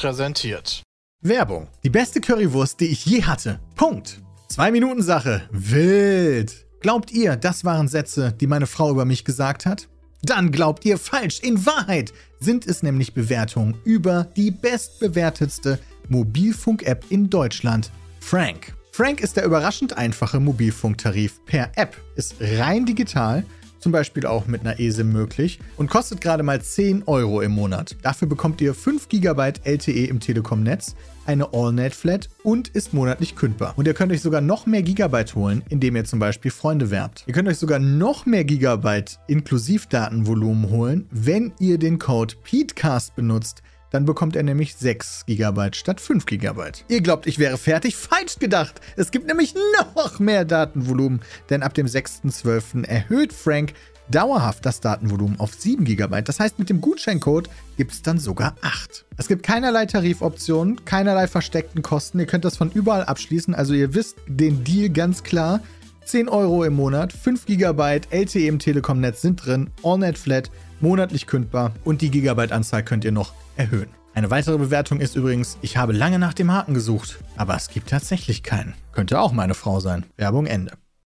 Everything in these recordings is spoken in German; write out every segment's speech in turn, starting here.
Präsentiert. Werbung. Die beste Currywurst, die ich je hatte. Punkt. Zwei Minuten Sache. Wild. Glaubt ihr, das waren Sätze, die meine Frau über mich gesagt hat? Dann glaubt ihr falsch. In Wahrheit sind es nämlich Bewertungen über die bestbewertetste Mobilfunk-App in Deutschland, Frank. Frank ist der überraschend einfache Mobilfunktarif per App, ist rein digital zum Beispiel auch mit einer ESIM möglich und kostet gerade mal 10 Euro im Monat. Dafür bekommt ihr 5 GB LTE im Telekom-Netz, eine AllNet-Flat und ist monatlich kündbar. Und ihr könnt euch sogar noch mehr Gigabyte holen, indem ihr zum Beispiel Freunde werbt. Ihr könnt euch sogar noch mehr Gigabyte Inklusivdatenvolumen holen, wenn ihr den Code PETECAST benutzt. Dann bekommt er nämlich 6 GB statt 5 GB. Ihr glaubt, ich wäre fertig? Falsch gedacht! Es gibt nämlich noch mehr Datenvolumen, denn ab dem 6.12. erhöht Frank dauerhaft das Datenvolumen auf 7 GB. Das heißt, mit dem Gutscheincode gibt es dann sogar 8. Es gibt keinerlei Tarifoptionen, keinerlei versteckten Kosten. Ihr könnt das von überall abschließen. Also ihr wisst den Deal ganz klar. 10 Euro im Monat, 5 GB LTE im Telekom-Netz sind drin, AllNet Flat, monatlich kündbar und die Gigabyte-Anzahl könnt ihr noch erhöhen. Eine weitere Bewertung ist übrigens, ich habe lange nach dem Haken gesucht, aber es gibt tatsächlich keinen. Könnte auch meine Frau sein. Werbung Ende.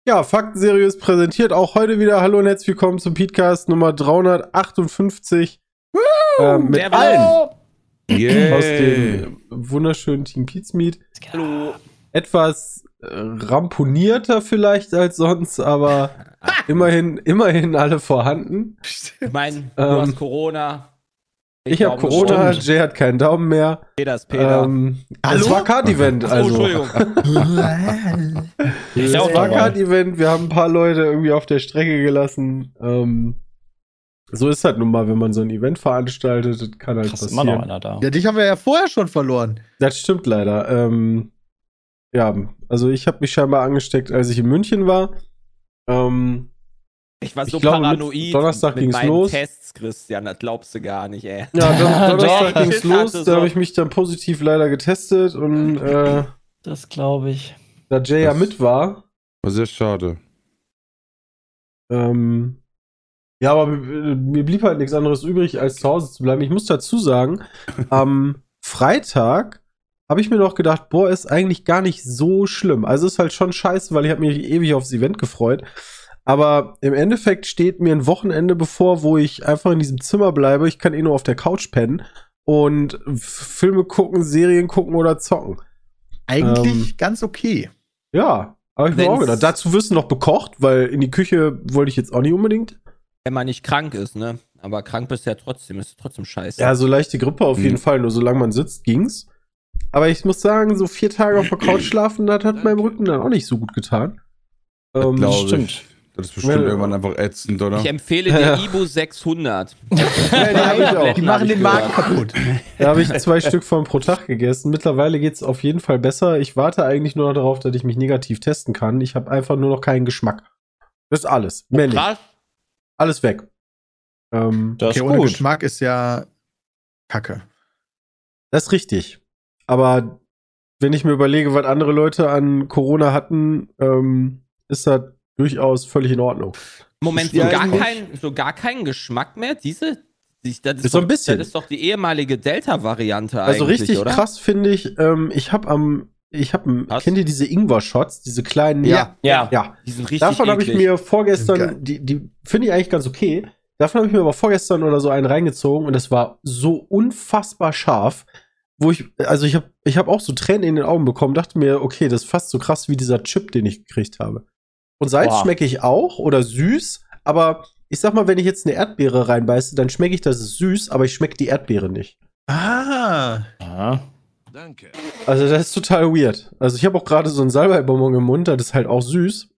Ja, Fakten seriös präsentiert. Auch heute wieder Hallo und herzlich willkommen zum Podcast Nummer 358. Ähm, mit allen Yeah. aus dem wunderschönen Team Pizmeet. Hallo. Etwas äh, ramponierter vielleicht als sonst, aber immerhin, immerhin alle vorhanden. Ich meine, du Ähm, hast Corona. Ich habe glaube Corona, schon. Jay hat keinen Daumen mehr. Peter ist Peter. Ähm, es war Card-Event, oh, also. Entschuldigung. Es Ich war. Card-Event, wir haben ein paar Leute irgendwie auf der Strecke gelassen. Ähm, so ist halt nun mal, wenn man so ein Event veranstaltet, das kann halt Krass, immer noch passieren. einer da. Ja, dich haben wir ja vorher schon verloren. Das stimmt leider. Ähm, ja, also ich habe mich scheinbar angesteckt, als ich in München war. Ähm, Ich war Ich so glaube, mit paranoid Donnerstag mit ging's meinen los. Tests, Christian. Das glaubst du gar nicht, ey. ja, Don Donnerstag Ich hatte los, da habe ich mich dann positiv leider getestet und äh, Das glaube ich. da Jay ja mit war, War sehr schade. Ähm, ja, aber mir mir blieb halt nichts anderes übrig, als zu Hause zu bleiben. Ich muss dazu sagen, am Freitag habe ich mir noch gedacht, boah, ist eigentlich gar nicht so schlimm. Also ist halt schon scheiße, weil ich habe mich ewig aufs Event gefreut. Aber im Endeffekt steht mir ein Wochenende bevor, wo ich einfach in diesem Zimmer bleibe. Ich kann eh nur auf der Couch pennen und Filme gucken, Serien gucken oder zocken. Eigentlich Ähm, ganz okay. Ja, habe ich mir auch gedacht. Dazu wirst du noch bekocht, weil in die Küche wollte ich jetzt auch nicht unbedingt. Wenn man nicht krank ist, ne? Aber krank bist du ja trotzdem. Ist trotzdem scheiße. Ja, so leichte Grippe auf Mhm. jeden Fall, nur solange man sitzt, ging's. Aber ich muss sagen, so vier Tage auf der Couch schlafen, das hat meinem Rücken dann auch nicht so gut getan. Ähm, Glaube stimmt. ich. Das ist bestimmt Ja. irgendwann einfach ätzend, oder? Ich empfehle dir Ja. Ibu 600. ja, die hab ich auch. Die machen den Magen kaputt. Da habe ich zwei Stück von pro Tag gegessen. Mittlerweile geht's auf jeden Fall besser. Ich warte eigentlich nur noch darauf, dass ich mich negativ testen kann. Ich habe einfach nur noch keinen Geschmack. Das ist alles. Mehr nicht. Alles weg. Ähm, Das Okay, ist ohne gut. Geschmack ist ja Kacke. das ist richtig. Aber wenn ich mir überlege, was andere Leute an Corona hatten, ähm, ist das durchaus völlig in Ordnung. Moment, so Ja, gar, kein, so gar keinen Geschmack mehr? Diese? die- Das ist, Ist so doch, ein bisschen. Das ist doch die ehemalige Delta-Variante Also richtig oder? krass finde ich, ähm, ich habe am, ich habe, kennt ihr diese Ingwer-Shots, diese kleinen? Ja. Ja. Ja. Die sind richtig Davon habe ich mir vorgestern, die, die finde ich eigentlich ganz okay. Davon habe ich mir aber vorgestern oder so einen reingezogen und das war so unfassbar scharf, wo ich, also ich habe, ich habe auch so Tränen in den Augen bekommen, dachte mir, okay, das ist fast so krass wie dieser Chip, den ich gekriegt habe. Und Salz Boah. schmecke ich auch oder süß, aber ich sag mal, wenn ich jetzt eine Erdbeere reinbeiße, dann schmecke ich, das süß, aber ich schmecke die Erdbeere nicht. Ah. Ja. Also das ist total weird. Also ich habe auch gerade so einen Salbeibonbon im Mund, das ist halt auch süß.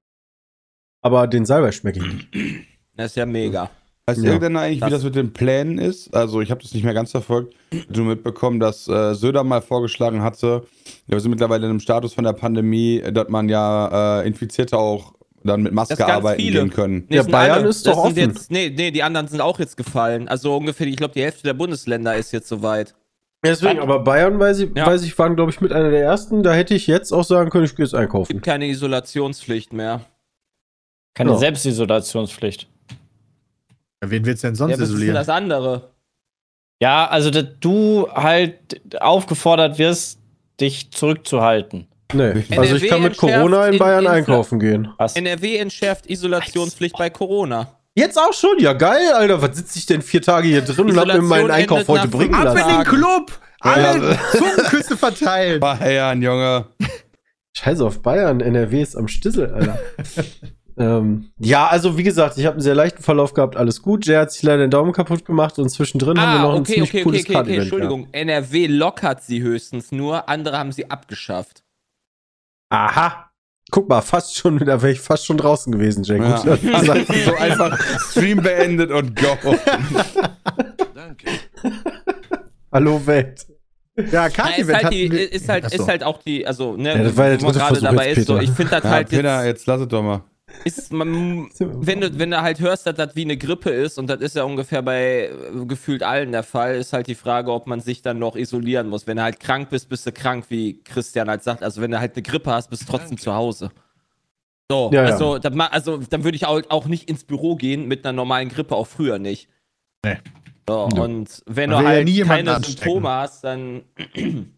Aber den Salbei schmecke ich nicht. Das ist ja mega. Weiß Ja. irgendeiner eigentlich, wie Das- das mit den Plänen ist? Also, ich habe das nicht mehr ganz verfolgt. Du mitbekommen, dass äh, Söder mal vorgeschlagen hatte, ja, wir sind mittlerweile in einem Status von der Pandemie, dass man ja äh, Infizierte auch dann mit Maske Das arbeiten viele. gehen können. Nee, Ja, es Bayern alle. ist doch das offen. Jetzt, nee, nee, die anderen sind auch jetzt gefallen. Also ungefähr, ich glaube, die Hälfte der Bundesländer ist jetzt soweit. Deswegen, aber Bayern, weiß ich, Ja. weiß ich, waren, glaube ich, mit einer der ersten. Da hätte ich jetzt auch sagen können, ich gehe jetzt einkaufen. Gibt keine Isolationspflicht mehr. Keine Ja. Selbstisolationspflicht. Wen willst du denn sonst Ja, was ist isolieren? das andere? Ja, also dass du halt aufgefordert wirst, dich zurückzuhalten. Nee, also ich kann mit Corona in Bayern in- einkaufen gehen. Was? NRW entschärft Isolationspflicht bei Corona. Jetzt auch schon? Ja, geil, Alter. Was sitze ich denn vier Tage hier drin und hab mir meinen Isolation Einkauf heute bringen fünf Ab in lassen? den. Club! Alle Zungenküsse verteilt. Bayern, Junge. Scheiße auf Bayern, NRW ist am Stissel, Alter. ähm, ja, also wie gesagt, ich habe einen sehr leichten Verlauf gehabt, alles gut. Jay hat sich leider den Daumen kaputt gemacht und zwischendrin haben wir Ah, noch ein okay, ziemlich okay, okay, cooles okay, okay, Kartenevent Entschuldigung. NRW lockert sie höchstens nur, andere haben sie abgeschafft. Aha. Guck mal, fast schon, da wäre ich fast schon draußen gewesen, Jay. Ja. Gut, sagst. so einfach Stream beendet und go. Hallo Welt. Ja, Ja, ist, halt die, ist, halt, ist halt auch die, also, ne, Ja, das war wo man gerade dabei jetzt, ist, so, ich finde das Ja, halt Peter, jetzt, jetzt lass es doch mal. Ist, man, wenn du, wenn du halt hörst, dass das wie eine Grippe ist, und das ist ja ungefähr bei äh, gefühlt allen der Fall, ist halt die Frage, ob man sich dann noch isolieren muss. Wenn du halt krank bist, bist du krank, wie Christian halt sagt. Also wenn du halt eine Grippe hast, bist du trotzdem zu Hause. So, Ja, ja. also, dann ma- also dann würde ich auch, auch nicht ins Büro gehen mit einer normalen Grippe, auch früher nicht. Nee. So, Nö. und wenn Man du ja halt nie jemanden keine anstecken. Symptome hast, dann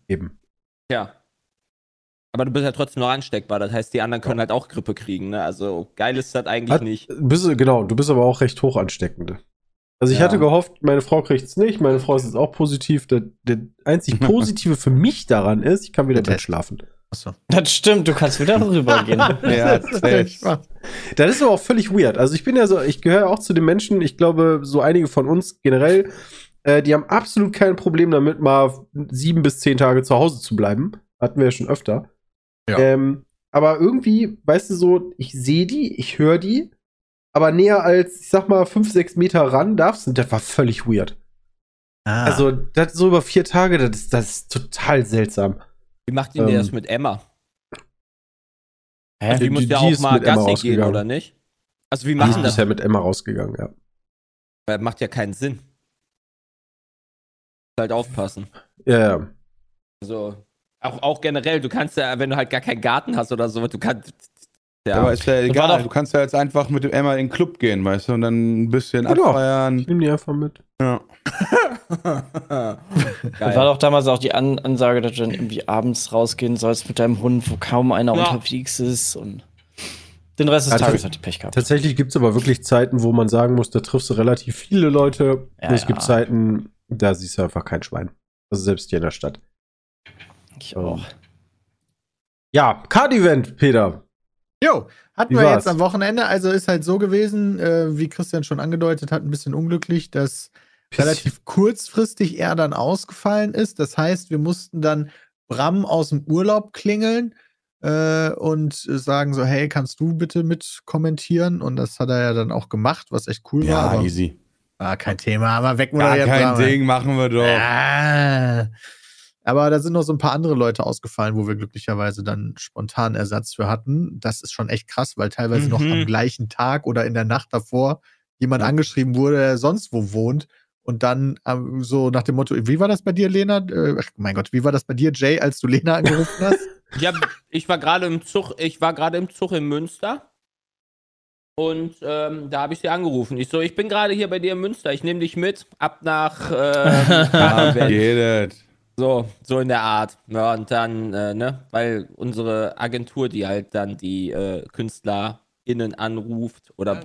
Eben. ja. Aber du bist ja trotzdem noch ansteckbar. Das heißt, die anderen können halt auch Grippe kriegen. Ne? Also geil ist das eigentlich Hat- nicht. Bist, genau, du bist aber auch recht hoch ansteckend. Also ich Ja. hatte gehofft, meine Frau kriegt es nicht, meine Frau ist jetzt auch positiv. Der, der einzig Positive für mich daran ist, ich kann wieder Der drin schlafen. Achso. Das stimmt, du kannst wieder rübergehen. Ja, Das Spaß. Das ist aber auch völlig weird. Also ich bin ja so, ich gehöre auch zu den Menschen, ich glaube, so einige von uns generell, äh, die haben absolut kein Problem damit, mal sieben bis zehn Tage zu Hause zu bleiben. Hatten wir ja schon öfter. Ja. Ähm, aber irgendwie, weißt du so, ich sehe die, ich höre die, aber näher als, ich sag mal, fünf, sechs Meter ran darfst du, das war völlig weird. Ah. Also, das so über vier Tage, das ist, das ist total seltsam. Wie macht denn Ähm, das mit Emma? Hä? Die, die- muss ja die auch mal Gassi gehen, rausgegangen. oder nicht? Also wie Die machen ist das? bisher mit Emma rausgegangen, ja. Weil macht ja keinen Sinn. Halt aufpassen. Ja, ja. Also, auch, auch generell, du kannst ja, wenn du halt gar keinen Garten hast oder so, du kannst. Ja, Aber ist ja egal. doch- Du kannst ja jetzt einfach mit dem Emma in den Club gehen, weißt du, und dann ein bisschen Genau. abfeiern. Ich nehme die einfach mit. Ja. Das war doch damals auch die An Ansage, dass du dann irgendwie abends rausgehen sollst mit deinem Hund, wo kaum einer Ja. unterwegs ist und den Rest des Also- Tages hat die Pech gehabt. Tatsächlich gibt es aber wirklich Zeiten, wo man sagen muss, da triffst du relativ viele Leute. Ja, es gibt ja. Zeiten, da siehst du einfach kein Schwein. Also selbst hier in der Stadt. Ich auch. Ja, Card-Event, Peter. Jo, hatten Wie wir war's? jetzt am Wochenende. Also ist halt so gewesen, äh, wie Christian schon angedeutet hat, ein bisschen unglücklich, dass relativ kurzfristig er dann ausgefallen ist. Das heißt, wir mussten dann Bram aus dem Urlaub klingeln äh, und sagen so, hey, kannst du bitte mit kommentieren? Und das hat er ja dann auch gemacht, was echt cool war. Ja, easy. War kein Thema, aber weg Gar kein Bram. Ding, machen wir doch. Ah. Aber da sind noch so ein paar andere Leute ausgefallen, wo wir glücklicherweise dann spontan Ersatz für hatten. Das ist schon echt krass, weil teilweise noch Mhm. am gleichen Tag oder in der Nacht davor jemand angeschrieben wurde, der sonst wo wohnt. Und dann ähm, so nach dem Motto, wie war das bei dir, Lena? Äh, ach, mein Gott, wie war das bei dir, Jay, als du Lena angerufen hast? Ja, ich war gerade im Zug, ich war gerade im Zug in Münster. Und ähm, da habe ich sie angerufen. Ich so, ich bin gerade hier bei dir in Münster, ich nehme dich mit, ab nach es. So, so in der Art. Ja, und dann, äh, ne, weil unsere Agentur, die halt dann die äh, KünstlerInnen anruft oder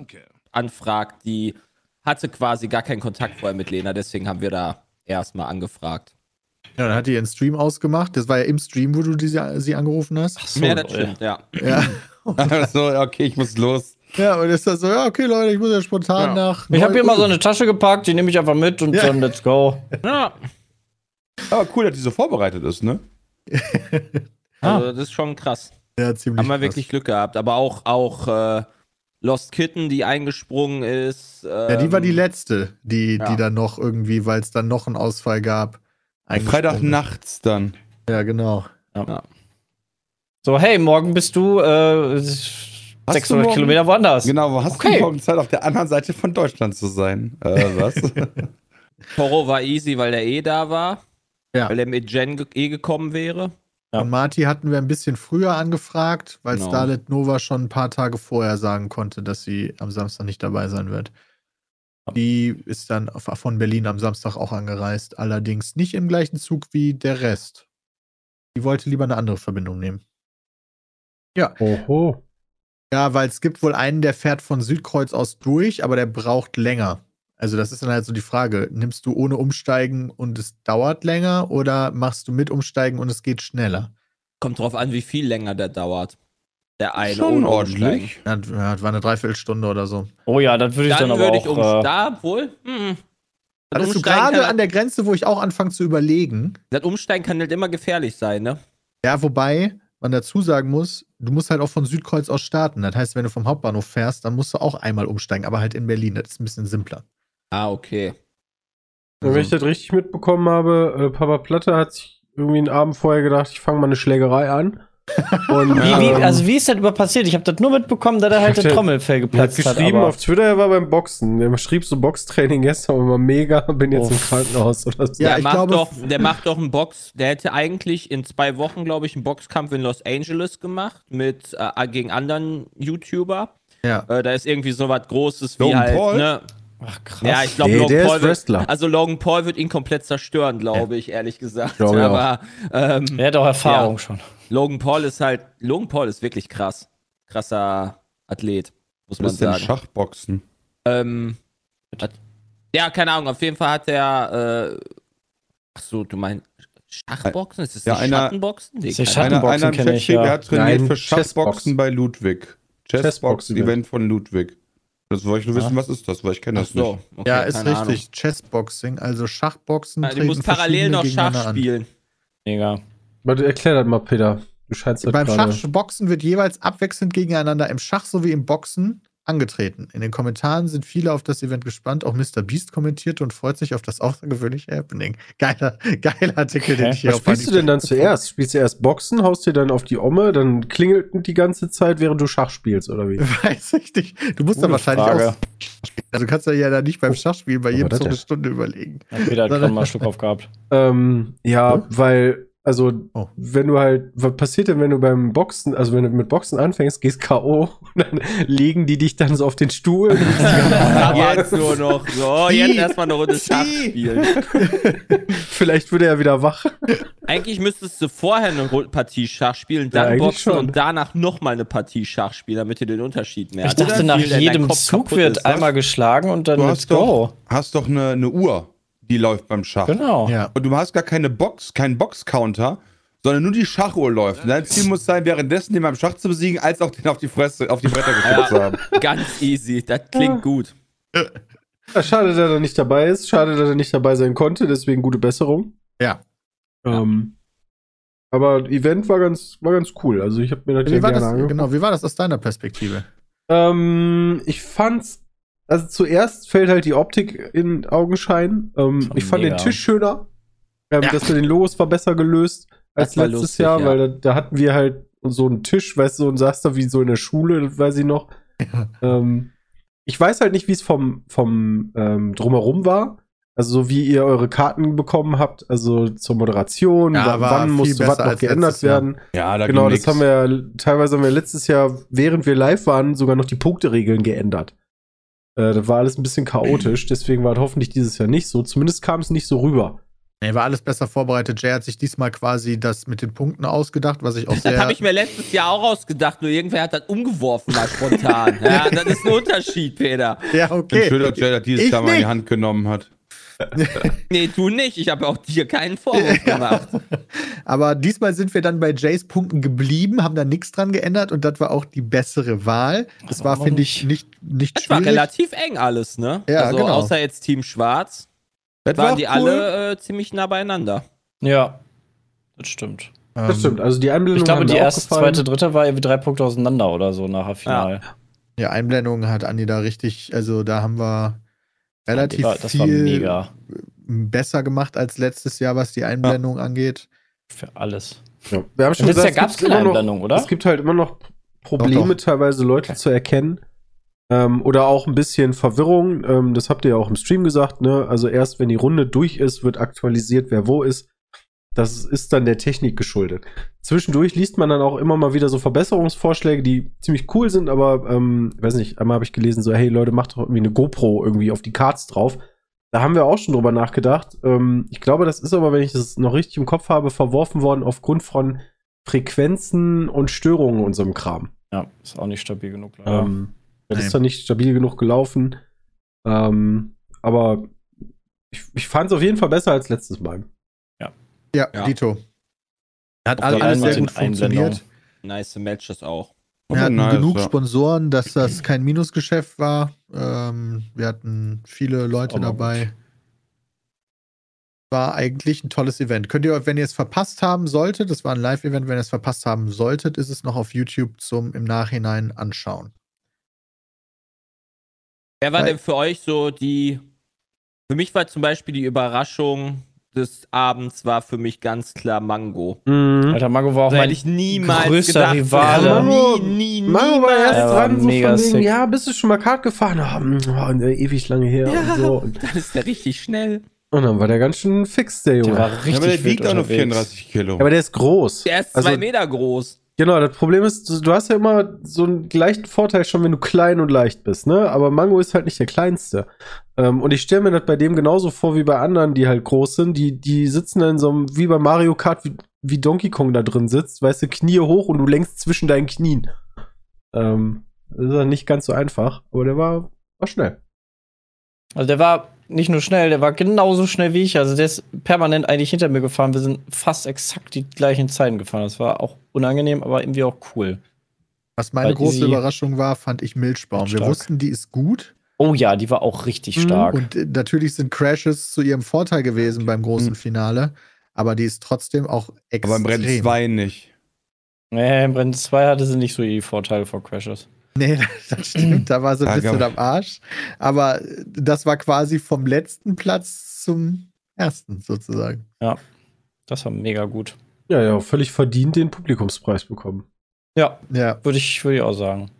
anfragt, die hatte quasi gar keinen Kontakt vorher mit Lena, deswegen haben wir da erstmal angefragt. ja, dann hat die ihren Stream ausgemacht. Das war ja im Stream, wo du die, sie angerufen hast. Ach so, ja, das stimmt, ja. Ja. so, okay, ich muss los. ja, und ist das so, ja, okay, Leute, ich muss ja spontan Ja. nach. Ich habe hier mal so eine Tasche gepackt, die nehme ich einfach mit und Ja. dann let's go. ja. Aber cool, dass die so vorbereitet ist, ne? Also, das ist schon krass. Ja, ziemlich. Haben wir krass. wirklich Glück gehabt. Aber auch, auch äh, Lost Kitten, die eingesprungen ist. Ja, die war die ähm, letzte, die, ja. die dann noch irgendwie, weil es dann noch einen Ausfall gab. Freitag nachts dann. Ja, genau. So, hey, morgen bist du äh, 600 morgen- Kilometer woanders. Genau, wo hast Okay. du morgen Zeit, auf der anderen Seite von Deutschland zu sein? Äh, was? Toro war easy, weil der eh da war. Ja. Weil er mit Jen eh gekommen wäre. Ja. Und Marty hatten wir ein bisschen früher angefragt, weil Genau. Starlet Nova schon ein paar Tage vorher sagen konnte, dass sie am Samstag nicht dabei sein wird. Die ist dann von Berlin am Samstag auch angereist. Allerdings nicht im gleichen Zug wie der Rest. Die wollte lieber eine andere Verbindung nehmen. Oho. Ja, weil es gibt wohl einen, der fährt von Südkreuz aus durch, aber der braucht länger. Also das ist dann halt so die Frage, nimmst du ohne Umsteigen und es dauert länger oder machst du mit Umsteigen und es geht schneller? Kommt drauf an, wie viel länger der dauert. Der eine Schon ohne ordentlich. Ja, das war eine Dreiviertelstunde oder so. Oh ja, das würde ich dann, Dann aber würde ich auch. äh, da wohl. Hm. Das Hattest du gerade an der Grenze, wo ich auch anfange zu überlegen? Das Umsteigen kann halt immer gefährlich sein, ne? Ja, wobei man dazu sagen muss, du musst halt auch von Südkreuz aus starten. Das heißt, wenn du vom Hauptbahnhof fährst, dann musst du auch einmal umsteigen, aber halt in Berlin. Das ist ein bisschen simpler. Ah, okay. Und wenn ich das richtig mitbekommen habe, äh, Papa Platte hat sich irgendwie einen Abend vorher gedacht, ich fange mal eine Schlägerei an. Und, Wie, wie, ähm, also wie ist das überhaupt passiert? Ich habe das nur mitbekommen, dass er halt der Trommelfell er hat geplatzt hat. geschrieben aber- auf Twitter, er war beim Boxen. Er schrieb so Boxtraining gestern immer mega, bin jetzt im Uff. Krankenhaus oder so. Ja, der, ich macht glaube- doch, der macht doch einen Box. Der hätte eigentlich in zwei Wochen, glaube ich, einen Boxkampf in Los Angeles gemacht mit äh, gegen anderen YouTuber. Ja. Äh, da ist irgendwie so was Großes wie Logan halt. Paul? Ne? Ach krass. Ja, ich glaube, Nee, Logan der Paul ist wird, Wrestler. also Logan Paul wird ihn komplett zerstören, glaube ich, ehrlich gesagt. Glaube. Aber ähm, er hat auch Erfahrung Ja. schon. Logan Paul ist halt, Logan Paul ist wirklich krass. Krasser Athlet, muss man Was ist denn sagen. Schachboxen? Ähm, hat, ja, keine Ahnung, auf jeden Fall hat er, äh, ach so, du meinst Schachboxen? Ist das Ja, nicht einer- Schattenboxen? Ist der keine Schatten- Einer, einer im Schattenboxen Chat kenn ich, ja. er hat trainiert Nein, für Chessboxen. Schachboxen bei Ludwig. Chessboxen-Event Chessboxen von Ludwig. Das wollte ich nur wissen, was ist das, weil ich kenne das so, nicht. okay, ja, ist richtig. Chessboxing, also Schachboxen. Ja, du musst parallel noch Schach spielen. Mega. Warte, erklär das mal, Peter. Du scheinst das Beim gerade- Schachboxen wird jeweils abwechselnd gegeneinander im Schach sowie im Boxen angetreten. In den Kommentaren sind viele auf das Event gespannt. Auch Mr. Beast kommentierte und freut sich auf das außergewöhnliche Happening. Geiler, geiler Artikel, den Hä? ich hier Was spielst du denn dann zuerst? Spielst du erst Boxen, haust dir dann auf die Omme, dann klingelt die ganze Zeit, während du Schach spielst, oder wie? Weiß ich nicht. Du musst da Gute wahrscheinlich Frage. auch. Also du kannst ja da nicht beim Schachspielen bei jedem so eine. Stunde überlegen. Hat mal einen Schluck aufgehabt. Ähm, ja, weil, also, Oh. wenn du halt, was passiert denn, wenn du beim Boxen, also wenn du mit Boxen anfängst, gehst K.O. und dann legen die dich dann so auf den Stuhl. jetzt nur noch so, oh, jetzt erstmal eine Runde Schach spielen. Vielleicht wird er ja wieder wach. Eigentlich müsstest du vorher eine Partie Schach spielen, Ja, dann eigentlich boxen schon. und danach nochmal eine Partie Schach spielen, damit du den Unterschied merkst. Ich dachte, nach jedem Zug wird ist. einmal geschlagen und dann Du let's hast go. doch, hast doch eine, eine Uhr, die läuft beim Schach. Genau. Ja. Und du hast gar keine Box, keinen Boxcounter, sondern nur die Schachuhr läuft. Und dein Ziel muss sein, währenddessen den beim Schach zu besiegen, als auch den auf die Fresse, auf die Bretter geschickt zu haben. Ganz easy, das klingt gut. Ja, schade, dass er nicht dabei ist. Schade, dass er nicht dabei sein konnte. Deswegen gute Besserung. Ja. Ähm, aber Event war ganz, war ganz cool. Also ich habe mir das Wie ja war gerne das, genau, wie war das aus deiner Perspektive? Ähm, ich fand's, also zuerst fällt halt die Optik in Augenschein. Ähm, ich fand mega. den Tisch schöner. Ähm, Ja. Das mit den Logos war besser gelöst als letztes lustig, Jahr, ja. weil da, da hatten wir halt so einen Tisch, weißt du, und saß da wie so in der Schule, weiß ich noch. Ähm, ich weiß halt nicht, wie es vom, vom ähm, Drumherum war. Also so wie ihr eure Karten bekommen habt, also zur Moderation, Ja, wann, war wann viel musste was besser noch als geändert letztes Jahr. werden. Ja, da Genau, ging das haben wir ja, teilweise haben wir letztes Jahr, während wir live waren, sogar noch die Punkteregeln geändert. Äh, das war alles ein bisschen chaotisch, deswegen war es hoffentlich dieses Jahr nicht so. Zumindest kam es nicht so rüber. Nee, war alles besser vorbereitet. Jay hat sich diesmal quasi das mit den Punkten ausgedacht, was ich auch Das sehr. habe ich mir letztes Jahr auch ausgedacht, nur irgendwer hat das umgeworfen mal spontan. ja, das ist ein Unterschied, Peter. ja, Ich bin okay. schön, dass Jay das dieses Ich Jahr mal in die. Hand genommen hat. Nee, du nicht. Ich habe auch dir keinen Vorwurf gemacht. Aber diesmal sind wir dann bei Jays Punkten geblieben, haben da nichts dran geändert und das war auch die bessere Wahl. Das war, finde ich, nicht, nicht Das war schwierig. relativ eng alles, ne? Ja, also genau. außer jetzt Team Schwarz, Das waren war die cool. alle äh, ziemlich nah beieinander. Ja, das stimmt. Das Ähm, stimmt. Also die Einblendung Ich glaube, die erste, gefallen. zweite, dritte war irgendwie drei Punkte auseinander oder so nachher Final. Ja, Einblendungen hat Andi da richtig, also da haben wir relativ Die war, das war viel mega besser gemacht als letztes Jahr, was die Einblendung angeht. für alles. Ja. Wir haben schon Letztes Jahr gesagt, gab es gibt keine immer noch- Einblendung, oder? Es gibt halt immer noch Probleme, Doch, teilweise Leute Okay. zu erkennen. Ähm, oder auch ein bisschen Verwirrung. Ähm, das habt ihr ja auch im Stream gesagt, ne? Also erst wenn die Runde durch ist, wird aktualisiert, wer wo ist. Das ist dann der Technik geschuldet. Zwischendurch liest man dann auch immer mal wieder so Verbesserungsvorschläge, die ziemlich cool sind, aber ähm, ich weiß nicht, einmal habe ich gelesen, so, hey Leute, macht doch irgendwie eine GoPro irgendwie auf die Cards drauf. Da haben wir auch schon drüber nachgedacht. Ähm, ich glaube, das ist aber, wenn ich das noch richtig im Kopf habe, verworfen worden aufgrund von Frequenzen und Störungen in unserem Kram. Ja, ist auch nicht stabil genug. leider. Ähm, das ist dann nicht stabil genug gelaufen. Ähm, aber ich, ich fand es auf jeden Fall besser als letztes Mal. Ja, Ja. Dito. Hat Vor alles sehr gut funktioniert. Nice Matches auch. Wir hatten Nice, genug ja. Sponsoren, dass das kein Minusgeschäft war. Ähm, wir hatten viele Leute dabei. War eigentlich ein tolles Event. Könnt ihr, wenn ihr es verpasst haben solltet, das war ein Live-Event, wenn ihr es verpasst haben solltet, ist es noch auf YouTube zum im Nachhinein anschauen. Wer war Weil- denn für euch so die. Für mich war zum Beispiel die Überraschung des Abends war für mich ganz klar Mango. Alter, Mango war auch mein hätte ich niemals größter gedacht. Rivale. Ja, Mango- nie, nie, Mario war erst Er war dran, so mega von wegen, ja, bist du schon mal Kart gefahren? Ah, mm, oh, ewig lange her Ja. und so. Und, Dann ist der richtig schnell. und dann war der ganz schön fix, der Junge. Der war Ja, richtig aber der wiegt auch nur unterwegs. 34 Kilo. aber der ist groß. Der ist Also- zwei Meter groß. Genau, das Problem ist, du hast ja immer so einen leichten Vorteil schon, wenn du klein und leicht bist, ne? Aber Mango ist halt nicht der kleinste. Ähm, und ich stelle mir das bei dem genauso vor wie bei anderen, die halt groß sind. Die, die sitzen dann in so einem, wie bei Mario Kart, wie, wie Donkey Kong da drin sitzt, weißt du, Knie hoch und du lenkst zwischen deinen Knien. Ähm, das ist dann nicht ganz so einfach, aber der war, war schnell. Also der war nicht nur schnell, der war genauso schnell wie ich. Also der ist permanent eigentlich hinter mir gefahren. Wir sind fast exakt die gleichen Zeiten gefahren. Das war auch unangenehm, aber irgendwie auch cool. Was meine Weil große Überraschung war, fand ich Milchbaum. Wir wussten, die ist gut. Oh ja, die war auch richtig Mhm. stark. Und natürlich sind Crashes zu ihrem Vorteil gewesen beim großen Mhm. Finale. Aber die ist trotzdem auch extrem. aber im Rennen 2 nicht. Nee, im Rennen 2 hatte sie nicht so die Vorteile vor Crashes. Nee, das stimmt. Da war sie ein Ja, bisschen am Arsch. Aber das war quasi vom letzten Platz zum ersten sozusagen. Das war mega gut. Ja, ja, völlig verdient den Publikumspreis bekommen. Ja, Ja, würde ich, würd ich auch sagen.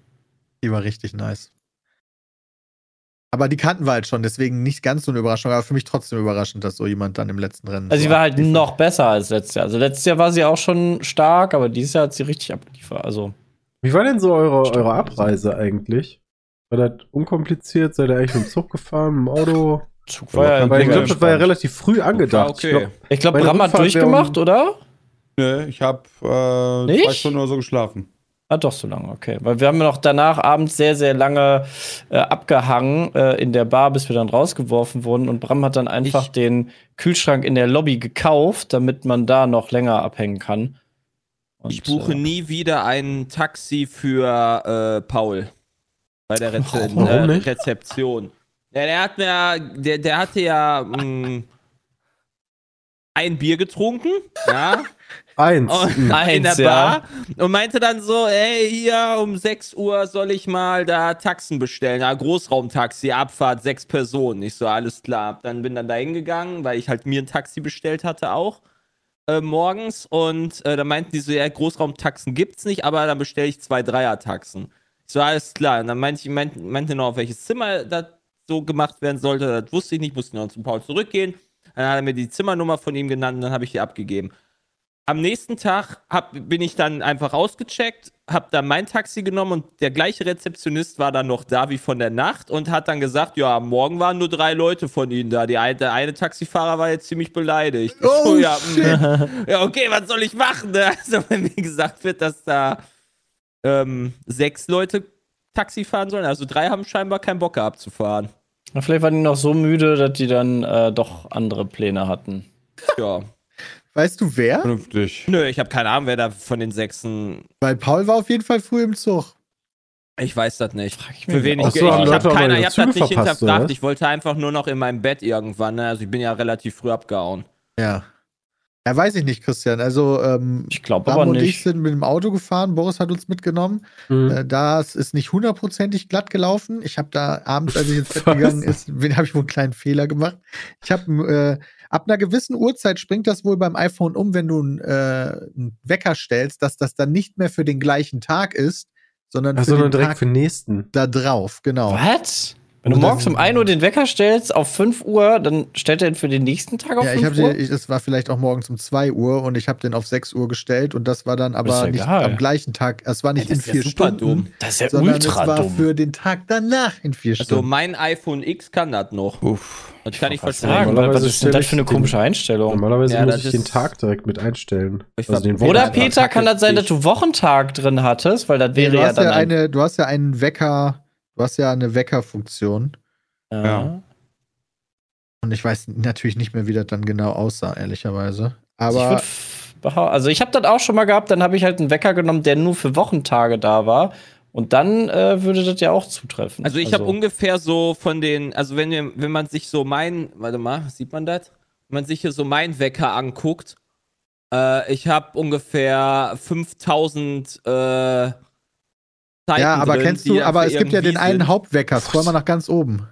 die war richtig nice. Aber die kannten wir halt schon, deswegen nicht ganz so eine Überraschung, aber für mich trotzdem überraschend, dass so jemand dann im letzten Rennen. Also so sie war halt noch besser als letztes Jahr. Also letztes Jahr war sie auch schon stark, aber dieses Jahr hat sie richtig abgeliefert. Also Wie war denn so eure, eure Abreise eigentlich? War das unkompliziert? Seid ihr eigentlich mit dem Zug gefahren, mit dem Auto? Zug war ja Weil ich glaube, das war ja relativ früh angedacht. Okay. Ich glaub, glaube, Meine Bram hat durchgemacht, oder? Nö, ich habe äh, zwei? Stunden oder so geschlafen. Ah, doch so lange, okay. Weil wir haben ja noch danach abends sehr, sehr lange äh, abgehangen äh, in der Bar, bis wir dann rausgeworfen wurden. Und Bram hat dann einfach Ich- den Kühlschrank in der Lobby gekauft, damit man da noch länger abhängen kann. Und, Ich buche äh, nie wieder ein Taxi für äh, Paul. Bei der Reze Warum äh, nicht? Rezeption. Ja, der hat mir, der, der hatte ja mh, ein Bier getrunken, ja, eins. und, Mhm. in Eins, der ja. Bar und meinte dann so, ey, hier um 6 Uhr soll ich mal da Taxen bestellen, ja, Großraumtaxi, Abfahrt, sechs Personen. Ich so, alles klar. Dann bin dann da hingegangen, weil ich halt mir ein Taxi bestellt hatte auch äh, morgens und äh, dann meinten die so, ja, Großraumtaxen gibt's nicht, aber dann bestelle ich zwei Dreiertaxen. Ich so, alles klar. Und dann meinte ich, meinte, meinte noch, auf welches Zimmer das so gemacht werden sollte. Das wusste ich nicht, musste noch zum Paul zurückgehen. Dann hat er mir die Zimmernummer von ihm genannt und dann habe ich die abgegeben. Am nächsten Tag hab, bin ich dann einfach ausgecheckt, habe dann mein Taxi genommen und der gleiche Rezeptionist war dann noch da wie von der Nacht und hat dann gesagt, ja, am Morgen waren nur drei Leute von Ihnen da. Die eine, der eine Taxifahrer war jetzt ziemlich beleidigt. Oh, so, ja, shit. ja, okay, was soll ich machen? Ne? Also, wenn mir gesagt wird, dass da ähm, sechs Leute Taxi fahren sollen, also drei haben scheinbar keinen Bock gehabt zu fahren. Na, Vielleicht waren die noch so müde, dass die dann äh, doch andere Pläne hatten. Ja. Weißt du wer? Vernünftig. Nö, ich habe keine Ahnung, wer da von den Sechsen. Weil Paul war auf jeden Fall früh im Zug. Ich weiß das nicht. Ich Für wen ich, ich, so, ich haben habe keiner, ich hab das nicht oder hinterfragt. was? Ich wollte einfach nur noch in meinem Bett irgendwann. Ne? Also ich bin ja relativ früh abgehauen. Ja. Ja, weiß ich nicht, Christian. Also, ähm, Ich glaube aber und ich nicht. sind mit dem Auto gefahren. Boris hat uns mitgenommen. Mhm. Äh, das ist nicht hundertprozentig glatt gelaufen. Ich habe da abends, als ich ins Bett gegangen ist, habe ich wohl einen kleinen Fehler gemacht. Ich habe äh, ab einer gewissen Uhrzeit springt das wohl beim iPhone um, wenn du einen äh, einen Wecker stellst, dass das dann nicht mehr für den gleichen Tag ist, sondern Ach, für sondern den direkt Tag für den nächsten. da drauf. Genau. Was? Wenn du morgens um 1 Uhr den Wecker stellst auf 5 Uhr, dann stellt er ihn für den nächsten Tag auf Ja, ich 5 habe Uhr? den, ich, es war vielleicht auch morgens um 2 Uhr und ich habe den auf 6 Uhr gestellt und das war dann aber ja nicht egal. am gleichen Tag. Es war nicht Das in ist ja vier super Stunden, dumm. das ist ja sondern es ultra war dumm. für den Tag danach in vier Also Stunden. mein iPhone X kann das noch. Uff. Das kann ich Normalerweise was ist denn das für eine ich komische Einstellung? Normalerweise Ja, muss das ich den Tag direkt mit einstellen. Ich Also Oder Ja, Peter, kann das sein, dass du Wochentag drin hattest? Weil das Nee, wäre du, ja hast dann ja ein- eine, du hast ja einen Wecker, du hast ja eine Weckerfunktion. Ja. Und ich weiß natürlich nicht mehr, wie das dann genau aussah, ehrlicherweise. Also ich Aber behau- also ich habe das auch schon mal gehabt, dann habe ich halt einen Wecker genommen, der nur für Wochentage da war. Und dann äh, würde das ja auch zutreffen. Also ich habe ungefähr so von den, also wenn, wir, wenn man sich so mein, warte mal, sieht man das? Wenn man sich hier so meinen Wecker anguckt, äh, ich habe ungefähr 5000 äh, Zeiten ja, aber drin, kennst du, aber es gibt ja den einen. Hauptwecker. Scroll mal nach ganz oben.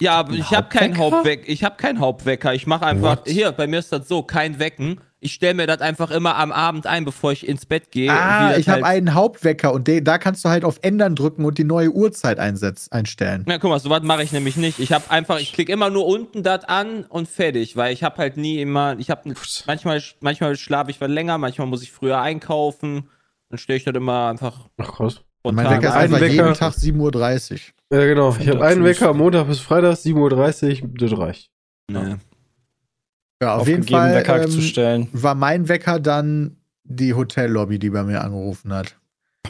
Ja, aber ich habe keinen Hauptwecker? Ich habe keinen Hauptwecker. Ich mache einfach What? hier. Bei mir ist das so, kein Wecken. Ich stelle mir das einfach immer am Abend ein, bevor ich ins Bett gehe. Ah, ich habe halt- einen Hauptwecker und de, da kannst du halt auf Ändern drücken und die neue Uhrzeit einsetz, einstellen. Ja, guck mal, sowas mache ich nämlich nicht. Ich habe einfach, ich klicke immer nur unten das an und fertig, weil ich habe halt nie immer, ich habe manchmal, manchmal schlafe ich was länger, manchmal muss ich früher einkaufen, dann stelle ich das immer einfach Ach krass. Und mein Wecker ist ein. einfach Wecker- jeden Tag 7.30 Uhr. Ja, genau. Ich habe einen. Wecker Montag bis Freitag, 7.30 Uhr, das reicht. Nee. Ja, auf jeden aufgegeben, Fall Wecker ähm, zu stellen. war mein Wecker dann die Hotellobby, die bei mir angerufen hat.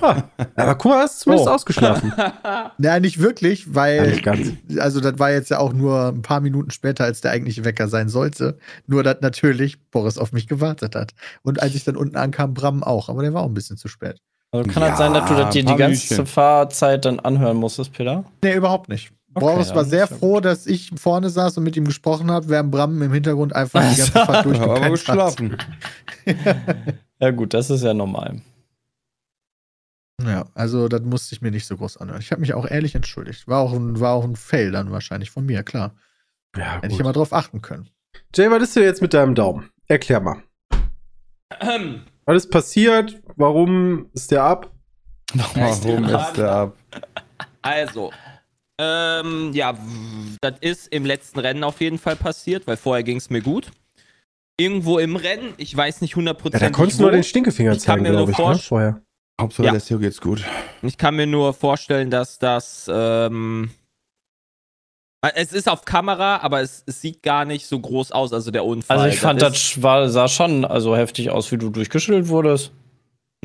Aber guck mal, hast du zumindest Oh. ausgeschlafen. Ja, nicht wirklich, weil, Eigentlich ganz. also das war jetzt ja auch nur ein paar Minuten später, als der eigentliche Wecker sein sollte. Nur, dass natürlich Boris auf mich gewartet hat. Und als ich dann unten ankam, Bram auch, aber der war auch ein bisschen zu spät. Also kann Ja, das sein, dass du das dir die ganze Minütchen. Fahrzeit dann anhören musstest, Peter? Nee, überhaupt nicht. Okay, Boris ja, war sehr ja froh, dass ich vorne saß und mit ihm gesprochen habe, während Bram im Hintergrund einfach die ganze Fahrt Ich habe aber durchgepennt hat. geschlafen. Ja, gut, das ist ja normal. Ja, also das musste ich mir nicht so groß anhören. Ich habe mich auch ehrlich entschuldigt. War auch, ein, war auch ein Fail dann wahrscheinlich von mir, klar. Ja, Hätte ich gut. immer drauf achten können. Jay, was ist denn jetzt mit deinem Daumen? Erklär mal. Was ist passiert? Warum ist der ab? Warum ist der ab? Also, ähm, ja, das ist im letzten Rennen auf jeden Fall passiert, weil vorher ging es mir gut. Irgendwo im Rennen, ich weiß nicht Ja, hundertprozentig da konntest du nur den Stinkefinger Ich kann zeigen, mir nur glaube ich, ne? vorstellen- Vorher. Hauptsache Ja. der Theo geht's gut. Ich kann mir nur vorstellen, dass das. Ähm, es ist auf Kamera, aber es, es sieht gar nicht so groß aus, also der Unfall. Also ich fand, das war, sah schon also heftig aus, wie du durchgeschüttelt wurdest.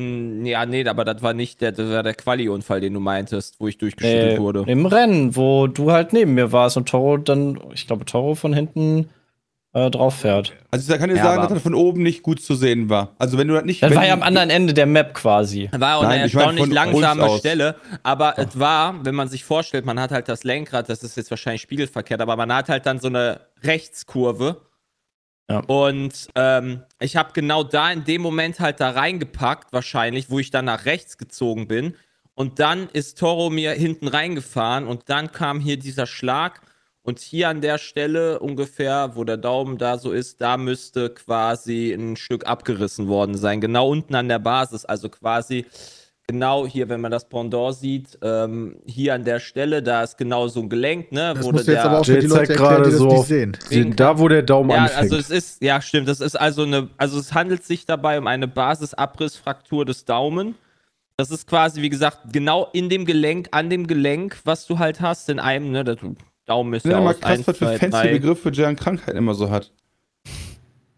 Mm, Ja, nee, aber das war nicht der, das war der Quali-Unfall, den du meintest, wo ich durchgeschüttelt Äh, wurde. Im Rennen, wo du halt neben mir warst und Toro dann, ich glaube, Toro von hinten äh, drauf fährt. Also ich kann dir Ja, sagen, dass das von oben nicht gut zu sehen war. Also wenn du das nicht. Das war ja am anderen Ende der Map quasi. War auch Nein, eine ich mein erstaunlich von langsame. Stelle, aber es war, wenn man sich vorstellt, man hat halt das Lenkrad, das ist jetzt wahrscheinlich spiegelverkehrt, aber man hat halt dann so eine Rechtskurve. Ja. Und ähm, ich habe genau da in dem Moment halt da reingepackt, wahrscheinlich, wo ich dann nach rechts gezogen bin. Und dann ist Toro mir hinten reingefahren und dann kam hier dieser Schlag. Und hier an der Stelle ungefähr, wo der Daumen da so ist, da müsste quasi ein Stück abgerissen worden sein. Genau unten an der Basis. Also quasi genau hier, wenn man das Pendant sieht, ähm, hier an der Stelle, da ist genau so ein Gelenk, ne? Das wo musst du jetzt der- aber auch für Jay die Leute erklären, gerade die das so nicht sehen. Wegen- Da, wo der Daumen ja, anfängt. also es ist, ja, stimmt. Das ist also eine, also es handelt sich dabei um eine Basisabrissfraktur des Daumen. Das ist quasi, wie gesagt, genau in dem Gelenk, an dem Gelenk, was du halt hast, in einem, ne, der Daumen ist Ja, ja mal aus krass, 1, was für 2, fancy 3. Begriffe Jan Krankheit immer so hat.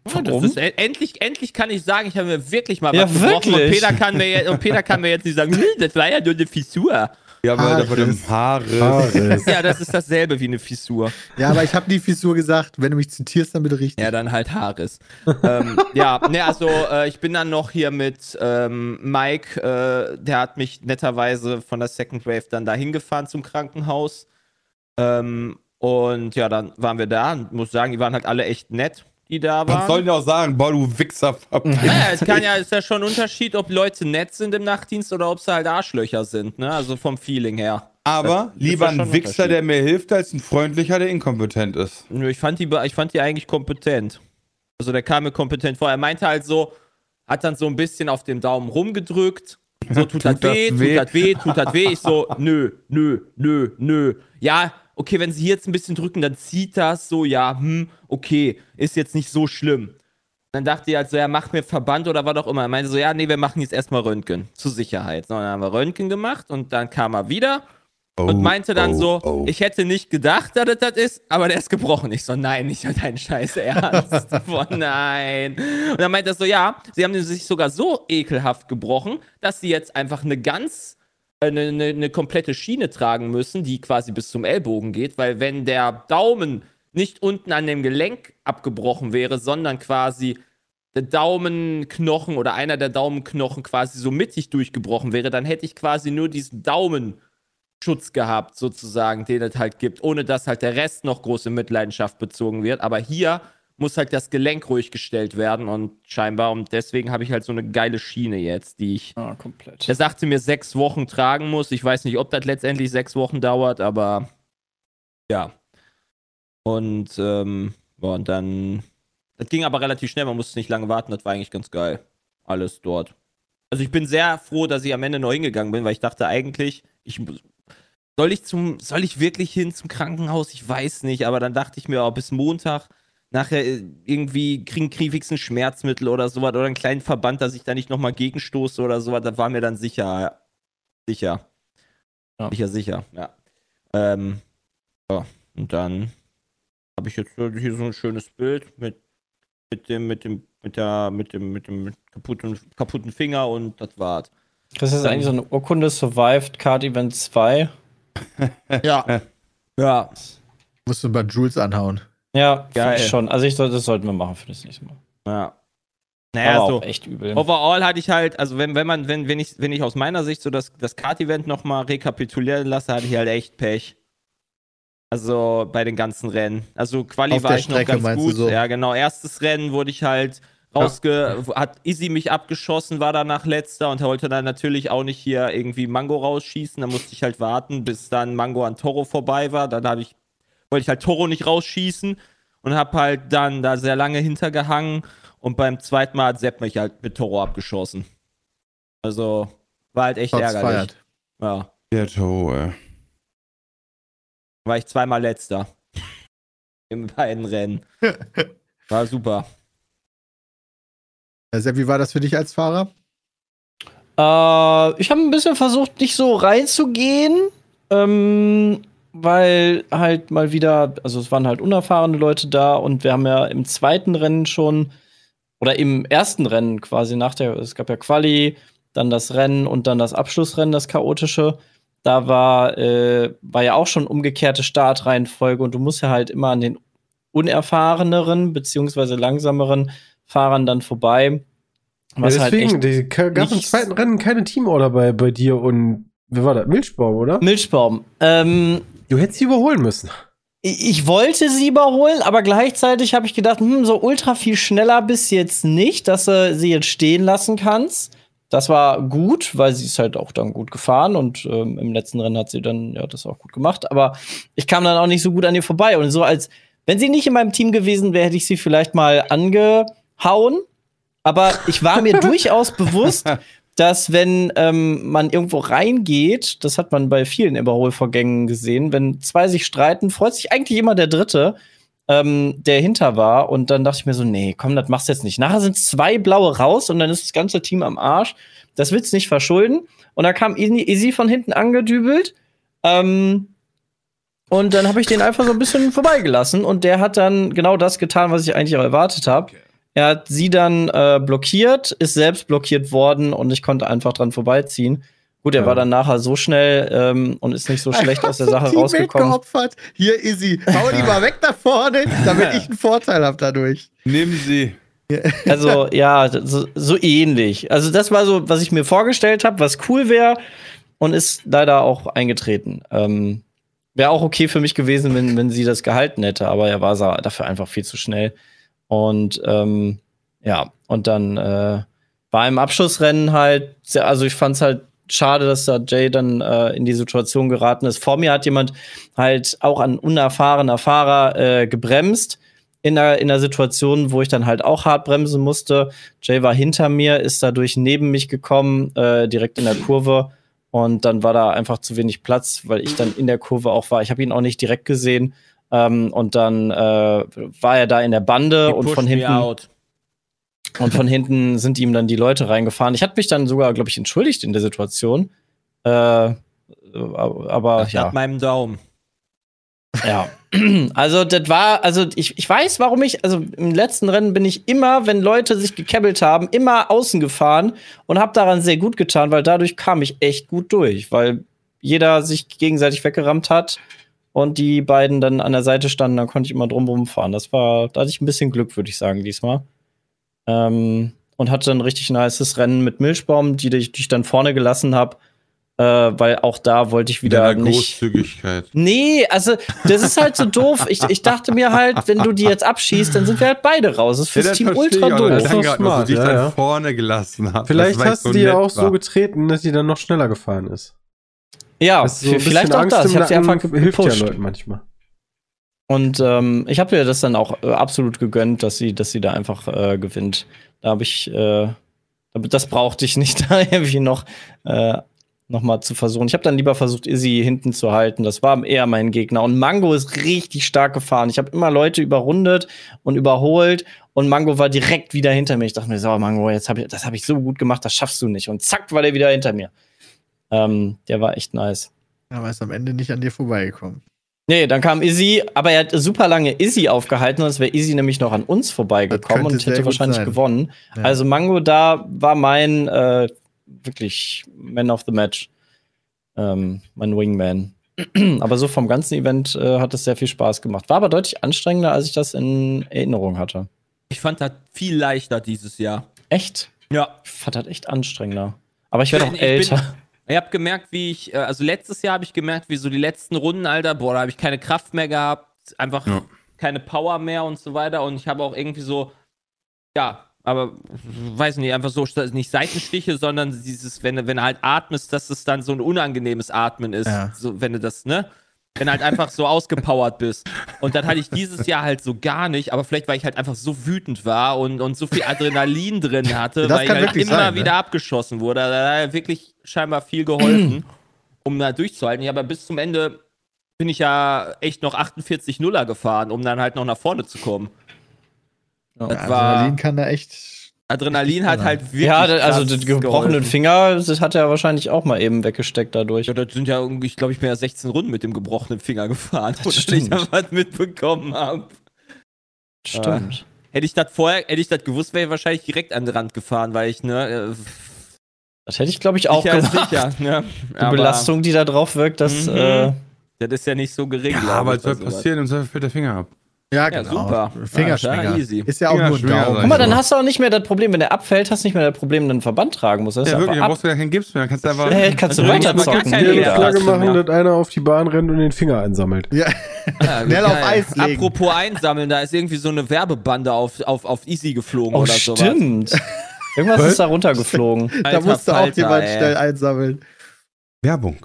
Warum? ist, e- endlich, endlich kann ich sagen, ich habe mir wirklich mal Ja, was gebrochen und wirklich? Peter, kann mir jetzt, und Peter kann mir jetzt nicht sagen, "Hm, das war ja nur eine Fissur. Ja, aber Haares. dem Haare. Haares. Ja, das ist dasselbe wie eine Fissur. Ja, aber ich habe die Fissur gesagt. Wenn du mich zitierst, dann bitte richtig. Ja, dann halt Haares. ähm, ja, ne, also äh, ich bin dann noch hier mit ähm, Mike, äh, der hat mich netterweise von der Second Wave dann dahin gefahren zum Krankenhaus. Ähm, und ja, dann waren wir da und muss sagen, die waren halt alle echt nett, die da Was sollen waren. die auch sagen? Boah, du Wichser. Naja, es kann ja, ist ja schon ein Unterschied, ob Leute nett sind im Nachtdienst oder ob sie halt Arschlöcher sind, ne? Also vom Feeling her. Aber ist lieber ein Wichser, der mir hilft, als ein freundlicher, der inkompetent ist. Nö, ich fand die, ich fand die eigentlich kompetent. Also der kam mir kompetent vor. Er meinte halt so, hat dann so ein bisschen auf dem Daumen rumgedrückt. So, tut, das das weh, weh? tut das weh, tut das weh. Ich so, nö, nö, nö, nö. Ja, okay, wenn sie jetzt ein bisschen drücken, dann zieht das so, ja, hm, okay, ist jetzt nicht so schlimm. Dann dachte ich halt so, ja, mach mir Verband oder was auch immer. Er meinte so, ja, nee, wir machen jetzt erstmal Röntgen, zur Sicherheit. So, dann haben wir Röntgen gemacht und dann kam er wieder und meinte dann oh, so, oh. ich hätte nicht gedacht, dass es das ist, aber der ist gebrochen. Ich so, nein, nicht dein Scheiß Ernst. Boah, nein. Und dann meinte er so, ja, sie haben sich sogar so ekelhaft gebrochen, dass sie jetzt einfach eine ganz, eine, eine, eine komplette Schiene tragen müssen, die quasi bis zum Ellbogen geht, weil wenn der Daumen nicht unten an dem Gelenk abgebrochen wäre, sondern quasi der Daumenknochen oder einer der Daumenknochen quasi so mittig durchgebrochen wäre, dann hätte ich quasi nur diesen Daumenschutz gehabt, sozusagen, den es halt gibt, ohne dass halt der Rest noch große Mitleidenschaft bezogen wird. Aber hier muss halt das Gelenk ruhig gestellt werden und scheinbar, und deswegen habe ich halt so eine geile Schiene jetzt, die ich. Ah, komplett. Er sagte mir sechs Wochen tragen muss. Ich weiß nicht, ob das letztendlich sechs Wochen dauert, aber ja. Und, ähm, und dann. Das ging aber relativ schnell, man musste nicht lange warten, das war eigentlich ganz geil. Alles dort. Also ich bin sehr froh, dass ich am Ende noch hingegangen bin, weil ich dachte eigentlich, ich soll ich zum, soll ich wirklich hin zum Krankenhaus? Ich weiß nicht, aber dann dachte ich mir, oh, bis Montag nachher äh, irgendwie kriegen krieg ich ein Schmerzmittel oder sowas oder einen kleinen Verband, dass ich da nicht nochmal gegenstoße oder sowas, da war mir dann sicher, sicher. Ja. Sicher, sicher, ja. Ähm, ja, und dann habe ich jetzt hier so ein schönes Bild mit, mit dem, mit dem, mit der, mit dem, mit dem kaputten, kaputten Finger und das war's. Das ist eigentlich so eine Urkunde Survived Card Event 2. Ja, Ja, Musst du bei Jules anhauen. Ja, Geil. Schon. Also ich soll, das sollten wir machen für das nächste Mal. ja. Naja, Aber so. auch echt übel. Overall hatte ich halt, also wenn, wenn man, wenn, wenn ich, wenn ich aus meiner Sicht so das, das Kart-Event nochmal rekapitulieren lasse, hatte ich halt echt Pech. Also bei den ganzen Rennen. Also Quali Auf war ich noch ganz meinst du gut. so? Ja, genau. Erstes Rennen wurde ich halt rausge, hat Easy mich abgeschossen, war danach letzter und wollte dann natürlich auch nicht hier irgendwie Mango rausschießen. Da musste ich halt warten, bis dann Mango an Toro vorbei war. Dann habe ich, wollte ich halt Toro nicht rausschießen und habe halt dann da sehr lange hintergehangen und beim zweiten Mal hat Sepp mich halt mit Toro abgeschossen. Also war halt echt Shots ärgerlich. fired. Ja, Der Toe, ey. war ich zweimal letzter. In beiden Rennen. War super. Sepp, wie war das für dich als Fahrer? Äh, ich habe ein bisschen versucht, nicht so reinzugehen, ähm, weil halt mal wieder, also es waren halt unerfahrene Leute da und wir haben ja im zweiten Rennen schon, oder im ersten Rennen quasi nach der, es gab ja Quali, dann das Rennen und dann das Abschlussrennen, das chaotische. Da war, äh, war ja auch schon umgekehrte Startreihenfolge und du musst ja halt immer an den unerfahreneren beziehungsweise langsameren Fahrern dann vorbei. Was ja, halt deswegen, die gab im zweiten Rennen keine Teamorder bei, bei dir und wer war das? Milchbaum, oder? Milchbaum. Ähm, Du hättest sie überholen müssen. ich ich wollte sie überholen, aber gleichzeitig habe ich gedacht, hm, so ultra viel schneller bis jetzt nicht, dass du sie jetzt stehen lassen kannst. Das war gut, weil sie ist halt auch dann gut gefahren und ähm, im letzten Rennen hat sie dann ja das auch gut gemacht. Aber ich kam dann auch nicht so gut an ihr vorbei und so als wenn sie nicht in meinem Team gewesen wäre, hätte ich sie vielleicht mal angehauen. Aber ich war mir durchaus bewusst, dass wenn ähm, man irgendwo reingeht, das hat man bei vielen Überholvorgängen gesehen, wenn zwei sich streiten, freut sich eigentlich immer der Dritte, ähm, der hinter war. Und dann dachte ich mir so, nee, komm, das machst du jetzt nicht. Nachher sind zwei blaue raus und dann ist das ganze Team am Arsch. Das willst nicht verschulden. Und da kam Easy von hinten angedübelt. Ähm, und dann habe ich den einfach so ein bisschen vorbeigelassen und der hat dann genau das getan, was ich eigentlich auch erwartet habe. Er hat sie dann äh, blockiert, ist selbst blockiert worden und ich konnte einfach dran vorbeiziehen. Gut, er Ja. war dann nachher so schnell ähm, und ist nicht so schlecht aus der Sache Teammate rausgekommen. geopfert. Hier, Izzy, hau die mal weg da vorne, damit ich einen Vorteil habe dadurch. Nimm sie. Also ja, so, so ähnlich. Also das war so, was ich mir vorgestellt habe, was cool wäre und ist leider auch eingetreten. Ähm, wäre auch okay für mich gewesen, wenn, wenn sie das gehalten hätte, aber er war dafür einfach viel zu schnell. Und ähm, ja, und dann äh, war im Abschlussrennen halt, sehr, also ich fand es halt schade, dass da Jay dann äh, in die Situation geraten ist. Vor mir hat jemand halt auch ein unerfahrener Fahrer äh, gebremst in der, in der Situation, wo ich dann halt auch hart bremsen musste. Jay war hinter mir, ist dadurch neben mich gekommen, äh, direkt in der Kurve. Und dann war da einfach zu wenig Platz, weil ich dann in der Kurve auch war. Ich habe ihn auch nicht direkt gesehen. Ähm, und dann äh, war er da in der Bande He und von hinten und von hinten sind ihm dann die Leute reingefahren. Ich hatte mich dann sogar, glaube ich, entschuldigt in der Situation. Äh, aber Das ja. hat meinem Daumen. Ja. Also, das war, also ich, ich weiß, warum ich, also im letzten Rennen bin ich immer, wenn Leute sich gekebbelt haben, immer außen gefahren und habe daran sehr gut getan, weil dadurch kam ich echt gut durch, weil jeder sich gegenseitig weggerammt hat und die beiden dann an der Seite standen, dann konnte ich immer drumherum fahren. Das war, da hatte ich ein bisschen Glück, würde ich sagen, diesmal. Ähm, und hatte ein richtig nices Rennen mit Milchbaum, die, die ich dann vorne gelassen habe, äh, weil auch da wollte ich wieder Deiner nicht. Großzügigkeit. Nee, also das ist halt so doof. Ich, ich dachte mir halt, wenn du die jetzt abschießt, dann sind wir halt beide raus. Das ist fürs das Team ultra doof. Das ist dass du smart, dich ja, dann ja. vorne gelassen hast. Vielleicht hast du die ja auch so war. getreten, dass die dann noch schneller gefahren ist. Ja, so vielleicht auch Angst das. Ich habe sie einfach hilft ja. Leuten manchmal. Und ähm, ich habe ihr das dann auch äh, absolut gegönnt, dass sie, dass sie da einfach äh, gewinnt. Da habe ich, äh, das brauchte ich nicht, da irgendwie noch, äh, noch mal zu versuchen. Ich habe dann lieber versucht, Izzy hinten zu halten. Das war eher mein Gegner. Und Mango ist richtig stark gefahren. Ich habe immer Leute überrundet und überholt. Und Mango war direkt wieder hinter mir. Ich dachte mir, so, Mango, jetzt hab ich, das habe ich so gut gemacht, das schaffst du nicht. Und zack, war der wieder hinter mir. Ähm, der war echt nice. Aber ist am Ende nicht an dir vorbeigekommen. Nee, dann kam Izzy, aber er hat super lange Izzy aufgehalten, sonst wäre Izzy nämlich noch an uns vorbeigekommen und hätte wahrscheinlich sein. gewonnen. Ja. Also Mango, da war mein äh, wirklich Man of the Match. Ähm, mein Wingman. aber so vom ganzen Event äh, hat es sehr viel Spaß gemacht. War aber deutlich anstrengender, als ich das in Erinnerung hatte. Ich fand das viel leichter dieses Jahr. Echt? Ja. Ich fand das echt anstrengender. Aber ich werde auch Ich bin- älter. Ich habe gemerkt, wie ich, äh, also letztes Jahr habe ich gemerkt, wie so die letzten Runden, Alter, boah, da habe ich keine Kraft mehr gehabt, einfach Ja. keine Power mehr und so weiter. Und ich habe auch irgendwie so, ja, aber weiß nicht, einfach so nicht Seitenstiche, sondern dieses, wenn, du- wenn du halt atmest, dass es dann so ein unangenehmes Atmen ist. Ja. So, wenn du das, ne? Wenn du halt einfach so ausgepowert bist. Und dann hatte ich dieses Jahr halt so gar nicht, aber vielleicht, weil ich halt einfach so wütend war und, und so viel Adrenalin drin hatte, Das weil ich halt immer sein, ne? wieder abgeschossen wurde. Da hat wirklich scheinbar viel geholfen, um da durchzuhalten. Ja, aber bis zum Ende bin ich ja echt noch 48 Nuller gefahren, um dann halt noch nach vorne zu kommen. Ja. Ja, war, Adrenalin kann da echt. Adrenalin hat halt wirklich. Ja, also den gebrochenen geholfen. Finger das hat er wahrscheinlich auch mal eben weggesteckt dadurch. Ja, das sind ja, irgendwie, ich glaube, ich bin ja 16 Runden mit dem gebrochenen Finger gefahren, Das dass ich da was mitbekommen habe. Stimmt. Hätte ich das vorher, hätte ich das gewusst, wäre ich wahrscheinlich direkt an den Rand gefahren, weil ich, ne, Das hätte ich, glaube ich, äh, auch sicher gemacht. sicher, ne? Die Aber Belastung, die da drauf wirkt, das. Mhm. Äh, Das ist ja nicht so gering. Ja, aber es soll passieren, im Zweifel fällt der Finger ab. Ja, Ja, genau. super. Fingerschwinger. Ja, easy. Ist ja auch nur ein Daumen. guck mal, dann hast du auch nicht mehr das Problem, wenn der abfällt, hast du nicht mehr das Problem, dass du einen Verband tragen musst. Ja, wirklich, dann brauchst du ja keinen Gips mehr. Dann kannst du einfach. Hey, kannst du Also, weiter aber gar zocken. Ja, Flagge machen, dass einer auf die Bahn rennt und den Finger einsammelt. Ja, Ja, Schnell auf. Eis legen. Apropos einsammeln, da ist irgendwie so eine Werbebande auf, auf, auf Easy geflogen Oh, oder sowas. stimmt. Irgendwas Was? ist da runtergeflogen. da musste auch jemand ey. schnell einsammeln. Werbung.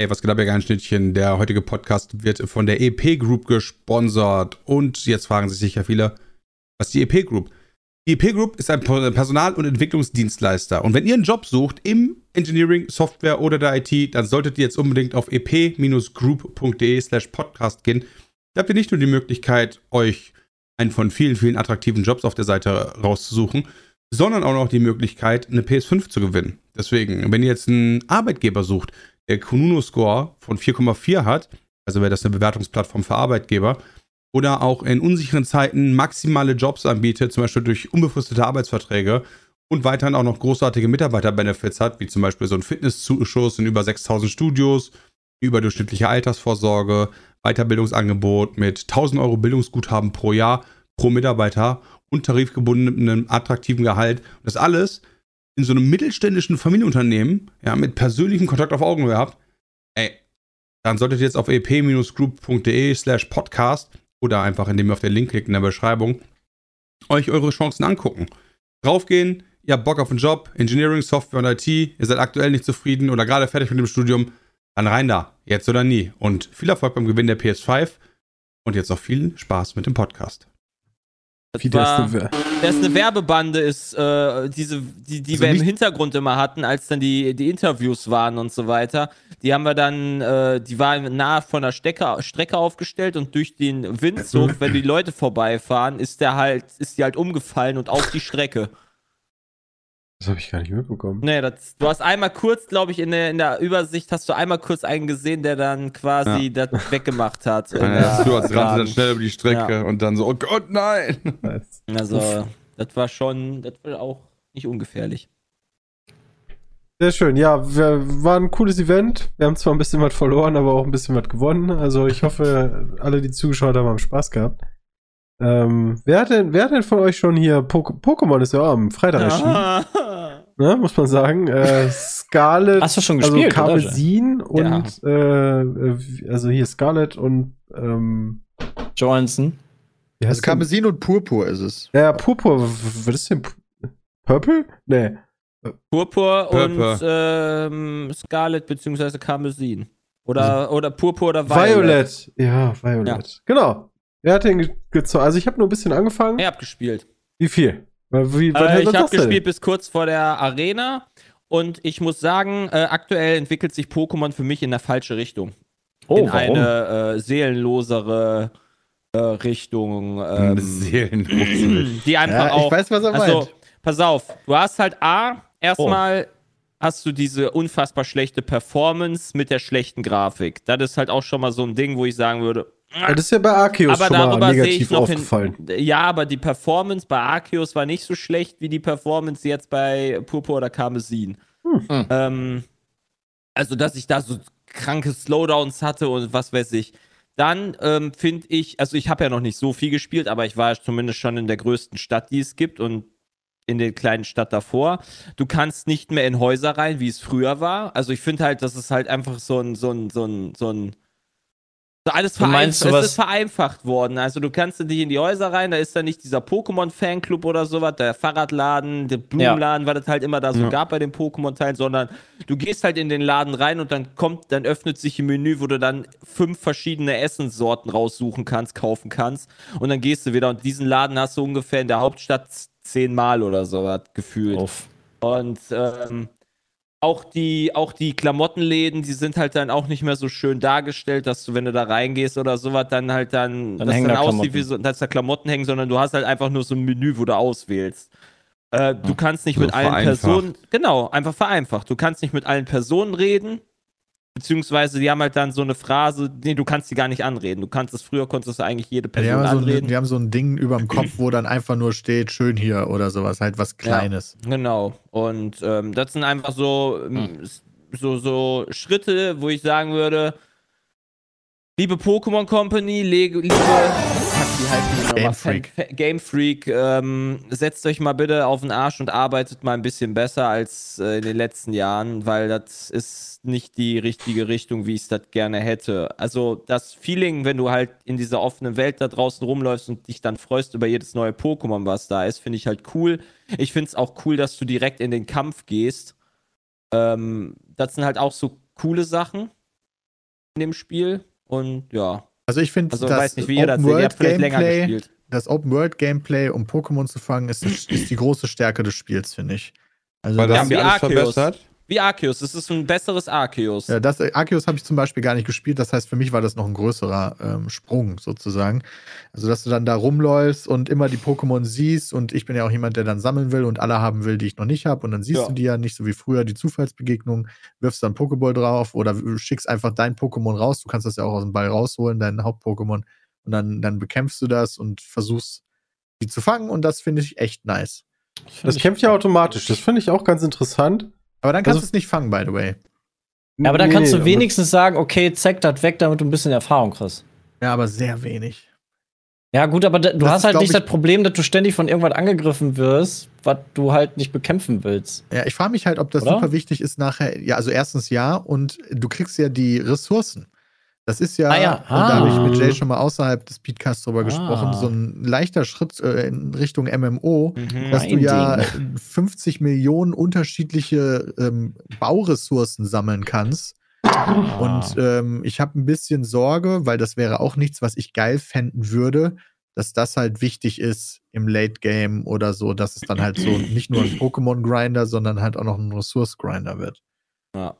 Ey, was geht ab, ihr Schnittchen? Der heutige Podcast wird von der EP Group gesponsert. Und jetzt fragen sich sicher viele, was ist die EP Group? Die EP Group ist ein Personal- und Entwicklungsdienstleister. Und wenn ihr einen Job sucht im Engineering, Software oder der IT, dann solltet ihr jetzt unbedingt auf ep-group.de slash podcast gehen. Da habt ihr nicht nur die Möglichkeit, euch einen von vielen, vielen attraktiven Jobs auf der Seite rauszusuchen, sondern auch noch die Möglichkeit, eine PS5 zu gewinnen. Deswegen, wenn ihr jetzt einen Arbeitgeber sucht, der Kununu-Score von 4,4 hat, also wäre das eine Bewertungsplattform für Arbeitgeber, oder auch in unsicheren Zeiten maximale Jobs anbietet, zum Beispiel durch unbefristete Arbeitsverträge und weiterhin auch noch großartige Mitarbeiterbenefits hat, wie zum Beispiel so ein Fitnesszuschuss in über 6000 Studios, überdurchschnittliche Altersvorsorge, Weiterbildungsangebot mit 1000 Euro Bildungsguthaben pro Jahr pro Mitarbeiter und tarifgebundenem attraktiven Gehalt. Das alles in so einem mittelständischen Familienunternehmen, ja, mit persönlichem Kontakt auf Augenhöhe habt, ey, dann solltet ihr jetzt auf ep-group.de slash podcast oder einfach, indem ihr auf den Link klickt in der Beschreibung, euch eure Chancen angucken. Draufgehen, ihr habt Bock auf einen Job, Engineering, Software und IT, ihr seid aktuell nicht zufrieden oder gerade fertig mit dem Studium, dann rein da, jetzt oder nie. Und viel Erfolg beim Gewinn der PS5 und jetzt noch viel Spaß mit dem Podcast. Das Wie das war, eine das ist eine Werbebande, ist äh, diese, die, die Also wir im Hintergrund immer hatten, als dann die, die Interviews waren und so weiter. Die haben wir dann, äh, die waren nahe von der Strecke, Strecke aufgestellt und durch den Windzug, wenn die Leute vorbeifahren, ist der halt, ist die halt umgefallen und auf die Strecke. Das habe ich gar nicht mitbekommen. Nee, das, du hast einmal kurz, glaube ich, in der, in der Übersicht hast du einmal kurz einen gesehen, der dann quasi das weggemacht hat. Ja, du als rannte dann schnell über die Strecke und dann so, oh Gott, nein! Also, das war schon, das war auch nicht ungefährlich. Sehr schön. Ja, wir, war ein cooles Event. Wir haben zwar ein bisschen was verloren, aber auch ein bisschen was gewonnen. Also ich hoffe, alle, die zugeschaut haben, haben Spaß gehabt. Ähm, wer, hat denn, wer hat denn von euch schon hier Pok Pokémon ist ja auch am Freitag erschienen, ne, muss man sagen. Äh, Scarlet, Hast du schon also gespielt, oder? Karmesin und äh, äh, also hier Scarlet und ähm, Johansson. Also? Karmesin und Purpur ist es. Ja, Purpur. Was ist denn? Pu- Purple? Nee. Purpur, Purpur. und ähm, Scarlet beziehungsweise Karmesin. Oder, oder Purpur oder Violet. Violet. Ja, Violet. Genau. Wer hat den ge- gezogen? Also ich habe nur ein bisschen angefangen. Ich hab gespielt. Wie viel? Weil- Wie, Äh, ich habe gespielt bis kurz vor der Arena und ich muss sagen, äh, aktuell entwickelt sich Pokémon für mich in eine falsche Richtung. Oh, in warum? eine äh, seelenlosere äh, Richtung. Ähm, Seelenlos. die einfach Ja, auch. ich weiß, was er also, meint. pass auf, du hast halt A, Oh. erstmal hast du diese unfassbar schlechte Performance mit der schlechten Grafik. Das ist halt auch schon mal so ein Ding, wo ich sagen würde, Ja, das ist ja bei Arceus aber schon mal darüber sehe ich negativ noch aufgefallen. hin. Ja, aber die Performance bei Arceus war nicht so schlecht wie die Performance jetzt bei Purpur oder Karmesin. Hm. Ähm, also, dass ich da so kranke Slowdowns hatte und was weiß ich. Dann ähm, finde ich, also ich habe ja noch nicht so viel gespielt, aber ich war zumindest schon in der größten Stadt, die es gibt und in der kleinen Stadt davor. Du kannst nicht mehr in Häuser rein, wie es früher war. Also ich finde halt, das ist halt einfach so ein, so ein, so ein, so ein so alles vereinfacht, sowas- es ist vereinfacht worden. Also du kannst nicht in die Häuser rein, da ist dann nicht dieser Pokémon-Fanclub oder sowas, der Fahrradladen, der Blumenladen, was es halt immer da so Ja. gab bei den Pokémon-Teilen, sondern du gehst halt in den Laden rein und dann kommt, dann öffnet sich ein Menü, wo du dann fünf verschiedene Essenssorten raussuchen kannst, kaufen kannst und dann gehst du wieder und diesen Laden hast du ungefähr in der Hauptstadt zehnmal oder so was gefühlt. Uff. Und ähm, auch die, auch die Klamottenläden, die sind halt dann auch nicht mehr so schön dargestellt, dass du, wenn du da reingehst oder sowas, dann halt dann, Dann das hängen dann da aussieht wie so, dass da Klamotten hängen, sondern du hast halt einfach nur so ein Menü, wo du auswählst. Äh, du kannst nicht So mit allen. Personen, genau, einfach vereinfacht. Du kannst nicht mit allen Personen reden, beziehungsweise die haben halt dann so eine Phrase, nee, du kannst die gar nicht anreden. Du kannst es früher, konntest du eigentlich jede Ja, die, Person haben so anreden. ein, die haben so ein Ding über dem Kopf, wo dann einfach nur steht, schön hier oder sowas, halt was Kleines. Genau. Und ähm, das sind einfach so, Hm. ähm, s- so, so Schritte, wo ich sagen würde, liebe Pokémon Company, lege, liebe wie heißen die nochmal? Game Fan- Freak. Fa- Game Freak, ähm, setzt euch mal bitte auf den Arsch und arbeitet mal ein bisschen besser als äh, in den letzten Jahren, weil das ist nicht die richtige Richtung, wie ich es das gerne hätte. Also das Feeling, wenn du halt in dieser offenen Welt da draußen rumläufst und dich dann freust über jedes neue Pokémon, was da ist, finde ich halt cool. Ich finde es auch cool, dass du direkt in den Kampf gehst. Ähm, das sind halt auch so coole Sachen in dem Spiel. Und ja, Also ich finde, also das nicht, vielleicht länger Gameplay, das Open World Gameplay, um Pokémon zu fangen, ist, ist die große Stärke des Spiels, finde ich. Also Weil das haben die alles Arceus. verbessert. Wie Arceus. Es ist ein besseres Arceus. Ja, das Arceus habe ich zum Beispiel gar nicht gespielt. Das heißt, für mich war das noch ein größerer ähm, Sprung sozusagen. Also, dass du dann da rumläufst und immer die Pokémon siehst. Und ich bin ja auch jemand, der dann sammeln will und alle haben will, die ich noch nicht habe. Und dann siehst Ja. du die ja nicht so wie früher, die Zufallsbegegnung, wirfst dann Pokéball drauf oder schickst einfach dein Pokémon raus. Du kannst das ja auch aus dem Ball rausholen, dein Haupt-Pokémon. Und dann, dann bekämpfst du das und versuchst, die zu fangen. Und das finde ich echt nice. Das kämpft ja automatisch. Das finde ich auch ganz interessant. Aber dann kannst Also- du es nicht fangen, by the way. Ja, aber dann Nee, kannst du wenigstens sagen, okay, zeig das weg, damit du ein bisschen Erfahrung kriegst. Ja, aber sehr wenig. Ja, gut, aber da, du Das hast halt nicht ich- das Problem, dass du ständig von irgendwas angegriffen wirst, was du halt nicht bekämpfen willst. Ja, ich frage mich halt, ob das Oder? super wichtig ist nachher. Ja, also erstens ja, und du kriegst ja die Ressourcen. Das ist ja, Ah ja, und da habe ich mit ah. Jay schon mal außerhalb des Speedcasts drüber Ah. gesprochen, so ein leichter Schritt äh, in Richtung MMO, Mhm. dass du ja Ding. 50 Millionen unterschiedliche ähm, Bauressourcen sammeln kannst. Ah. Und ähm, ich habe ein bisschen Sorge, weil das wäre auch nichts, was ich geil fänden würde, dass das halt wichtig ist im Late Game oder so, dass es dann halt so nicht nur ein Pokémon-Grinder, sondern halt auch noch ein Ressource-Grinder wird. Ja.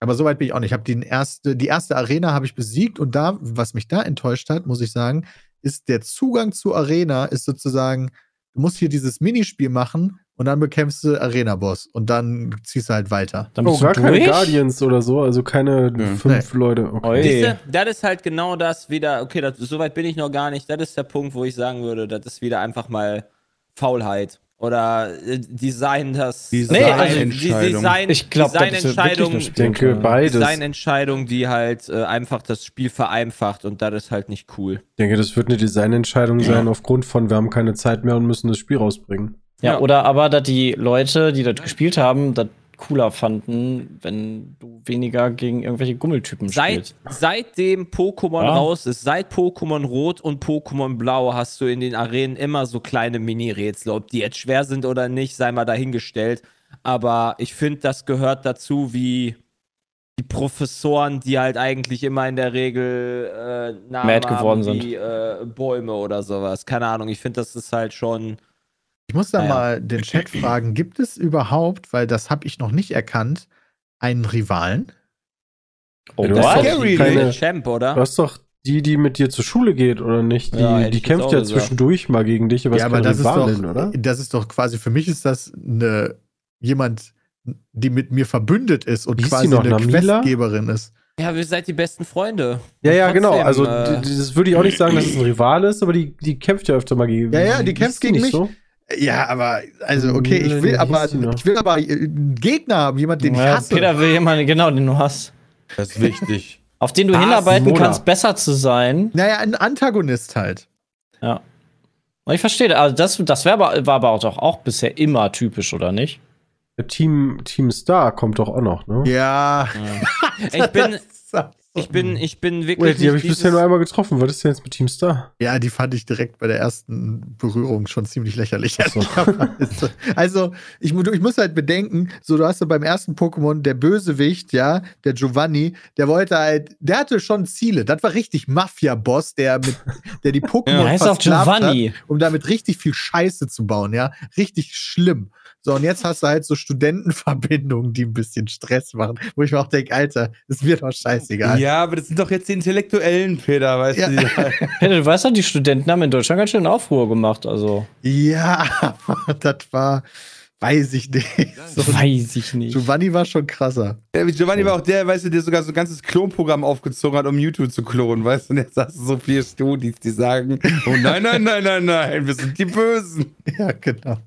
Aber soweit bin ich auch nicht. Ich habe die erste, die erste Arena habe ich besiegt und da, was mich da enttäuscht hat, muss ich sagen, ist der Zugang zur Arena ist sozusagen, du musst hier dieses Minispiel machen und dann bekämpfst du Arena-Boss und dann ziehst du halt weiter. Dann Oh, gar keine durch? Guardians oder so, also keine Ja. fünf Leute. Okay. Siehste, das ist halt genau das wieder, okay, das, soweit bin ich noch gar nicht. Das ist der Punkt, wo ich sagen würde, das ist wieder einfach mal Faulheit. Oder äh, Design, das Design- Nee, also Entscheidung. Design, Ich glaube, das ist wirklich Designentscheidung, Ich denke, beides. Designentscheidung, die halt äh, einfach das Spiel vereinfacht und das ist halt nicht cool. Ich denke, das wird eine Designentscheidung sein aufgrund von, wir haben keine Zeit mehr und müssen das Spiel rausbringen. Ja, Ja. oder aber, dass die Leute, die das gespielt haben, das cooler fanden, wenn weniger gegen irgendwelche Gummeltypen Seit, spielst. seitdem Pokémon Ja. raus ist, seit Pokémon Rot und Pokémon Blau, hast du in den Arenen immer so kleine Mini-Rätsel. Ob die jetzt schwer sind oder nicht, sei mal dahingestellt. Aber ich finde, das gehört dazu, wie die Professoren, die halt eigentlich immer in der Regel äh, Namen Mad geworden haben wie äh, Bäume oder sowas. Keine Ahnung, ich finde, das ist halt schon. Ich muss da Naja. mal den Chat fragen, gibt es überhaupt, weil das habe ich noch nicht erkannt, einen Rivalen? Oh, Du hast doch Scary, keine, Champ, oder? Du hast doch die, die mit dir zur Schule geht, oder nicht? Die, Ja, die kämpft ja gesagt. zwischendurch mal gegen dich, aber ja, ist aber das ist, doch, Rivalin, oder? das ist doch quasi, für mich ist das eine, jemand, die mit mir verbündet ist und Hieß die quasi noch eine Namila? Questgeberin ist. Ja, wir seid die besten Freunde. Ja, ja, Trotzdem, genau. Also, äh, das würde ich auch nicht sagen, dass es ein Rival ist, aber die, die kämpft ja öfter mal gegen Ja, ja, die Ist kämpft gegen mich. So? Ja, aber, also, okay, ich will aber, ich will aber einen Gegner haben, jemand, den ich Ja, hasse. Peter will jemanden, genau, den du hast. Das ist wichtig. Auf den du Ah, hinarbeiten Simona. kannst, besser zu sein. Naja, ein Antagonist halt. Ja. Und ich verstehe, also das, das wär aber, war aber auch, doch auch bisher immer typisch, oder nicht? Der Team, Team Star kommt doch auch noch, ne? Ja. Ich bin, ich bin, ich bin wirklich. Wait, die habe ich bisher nur einmal getroffen. Was ist denn jetzt mit Team Star? Ja, die fand ich direkt bei der ersten Berührung schon ziemlich lächerlich. So. Also, ich, mu- ich muss halt bedenken, so du hast ja beim ersten Pokémon der Bösewicht, ja, der Giovanni, der wollte halt, der hatte schon Ziele. Das war richtig Mafia-Boss, der mit, der die Pokémon Der heißt auch Giovanni. Hat, um damit richtig viel Scheiße zu bauen, ja, richtig schlimm. So, und jetzt hast du halt so Studentenverbindungen, die ein bisschen Stress machen, wo ich mir auch denke, Alter, das wird doch scheißegal. Ja, aber das sind doch jetzt die Intellektuellen, Peter, weißt Ja. du? die- Peter, du weißt doch, die Studenten haben in Deutschland ganz schön Aufruhr gemacht, also. Ja, aber das war, weiß ich nicht. So, Weiß ich nicht. Giovanni war schon krasser. Ja, Giovanni war auch der, weißt du, der sogar so ein ganzes Klonprogramm aufgezogen hat, um YouTube zu klonen, weißt du? Und jetzt hast du so viele Studis, die sagen, oh nein, nein, nein, nein, nein, wir sind die Bösen. Ja, genau.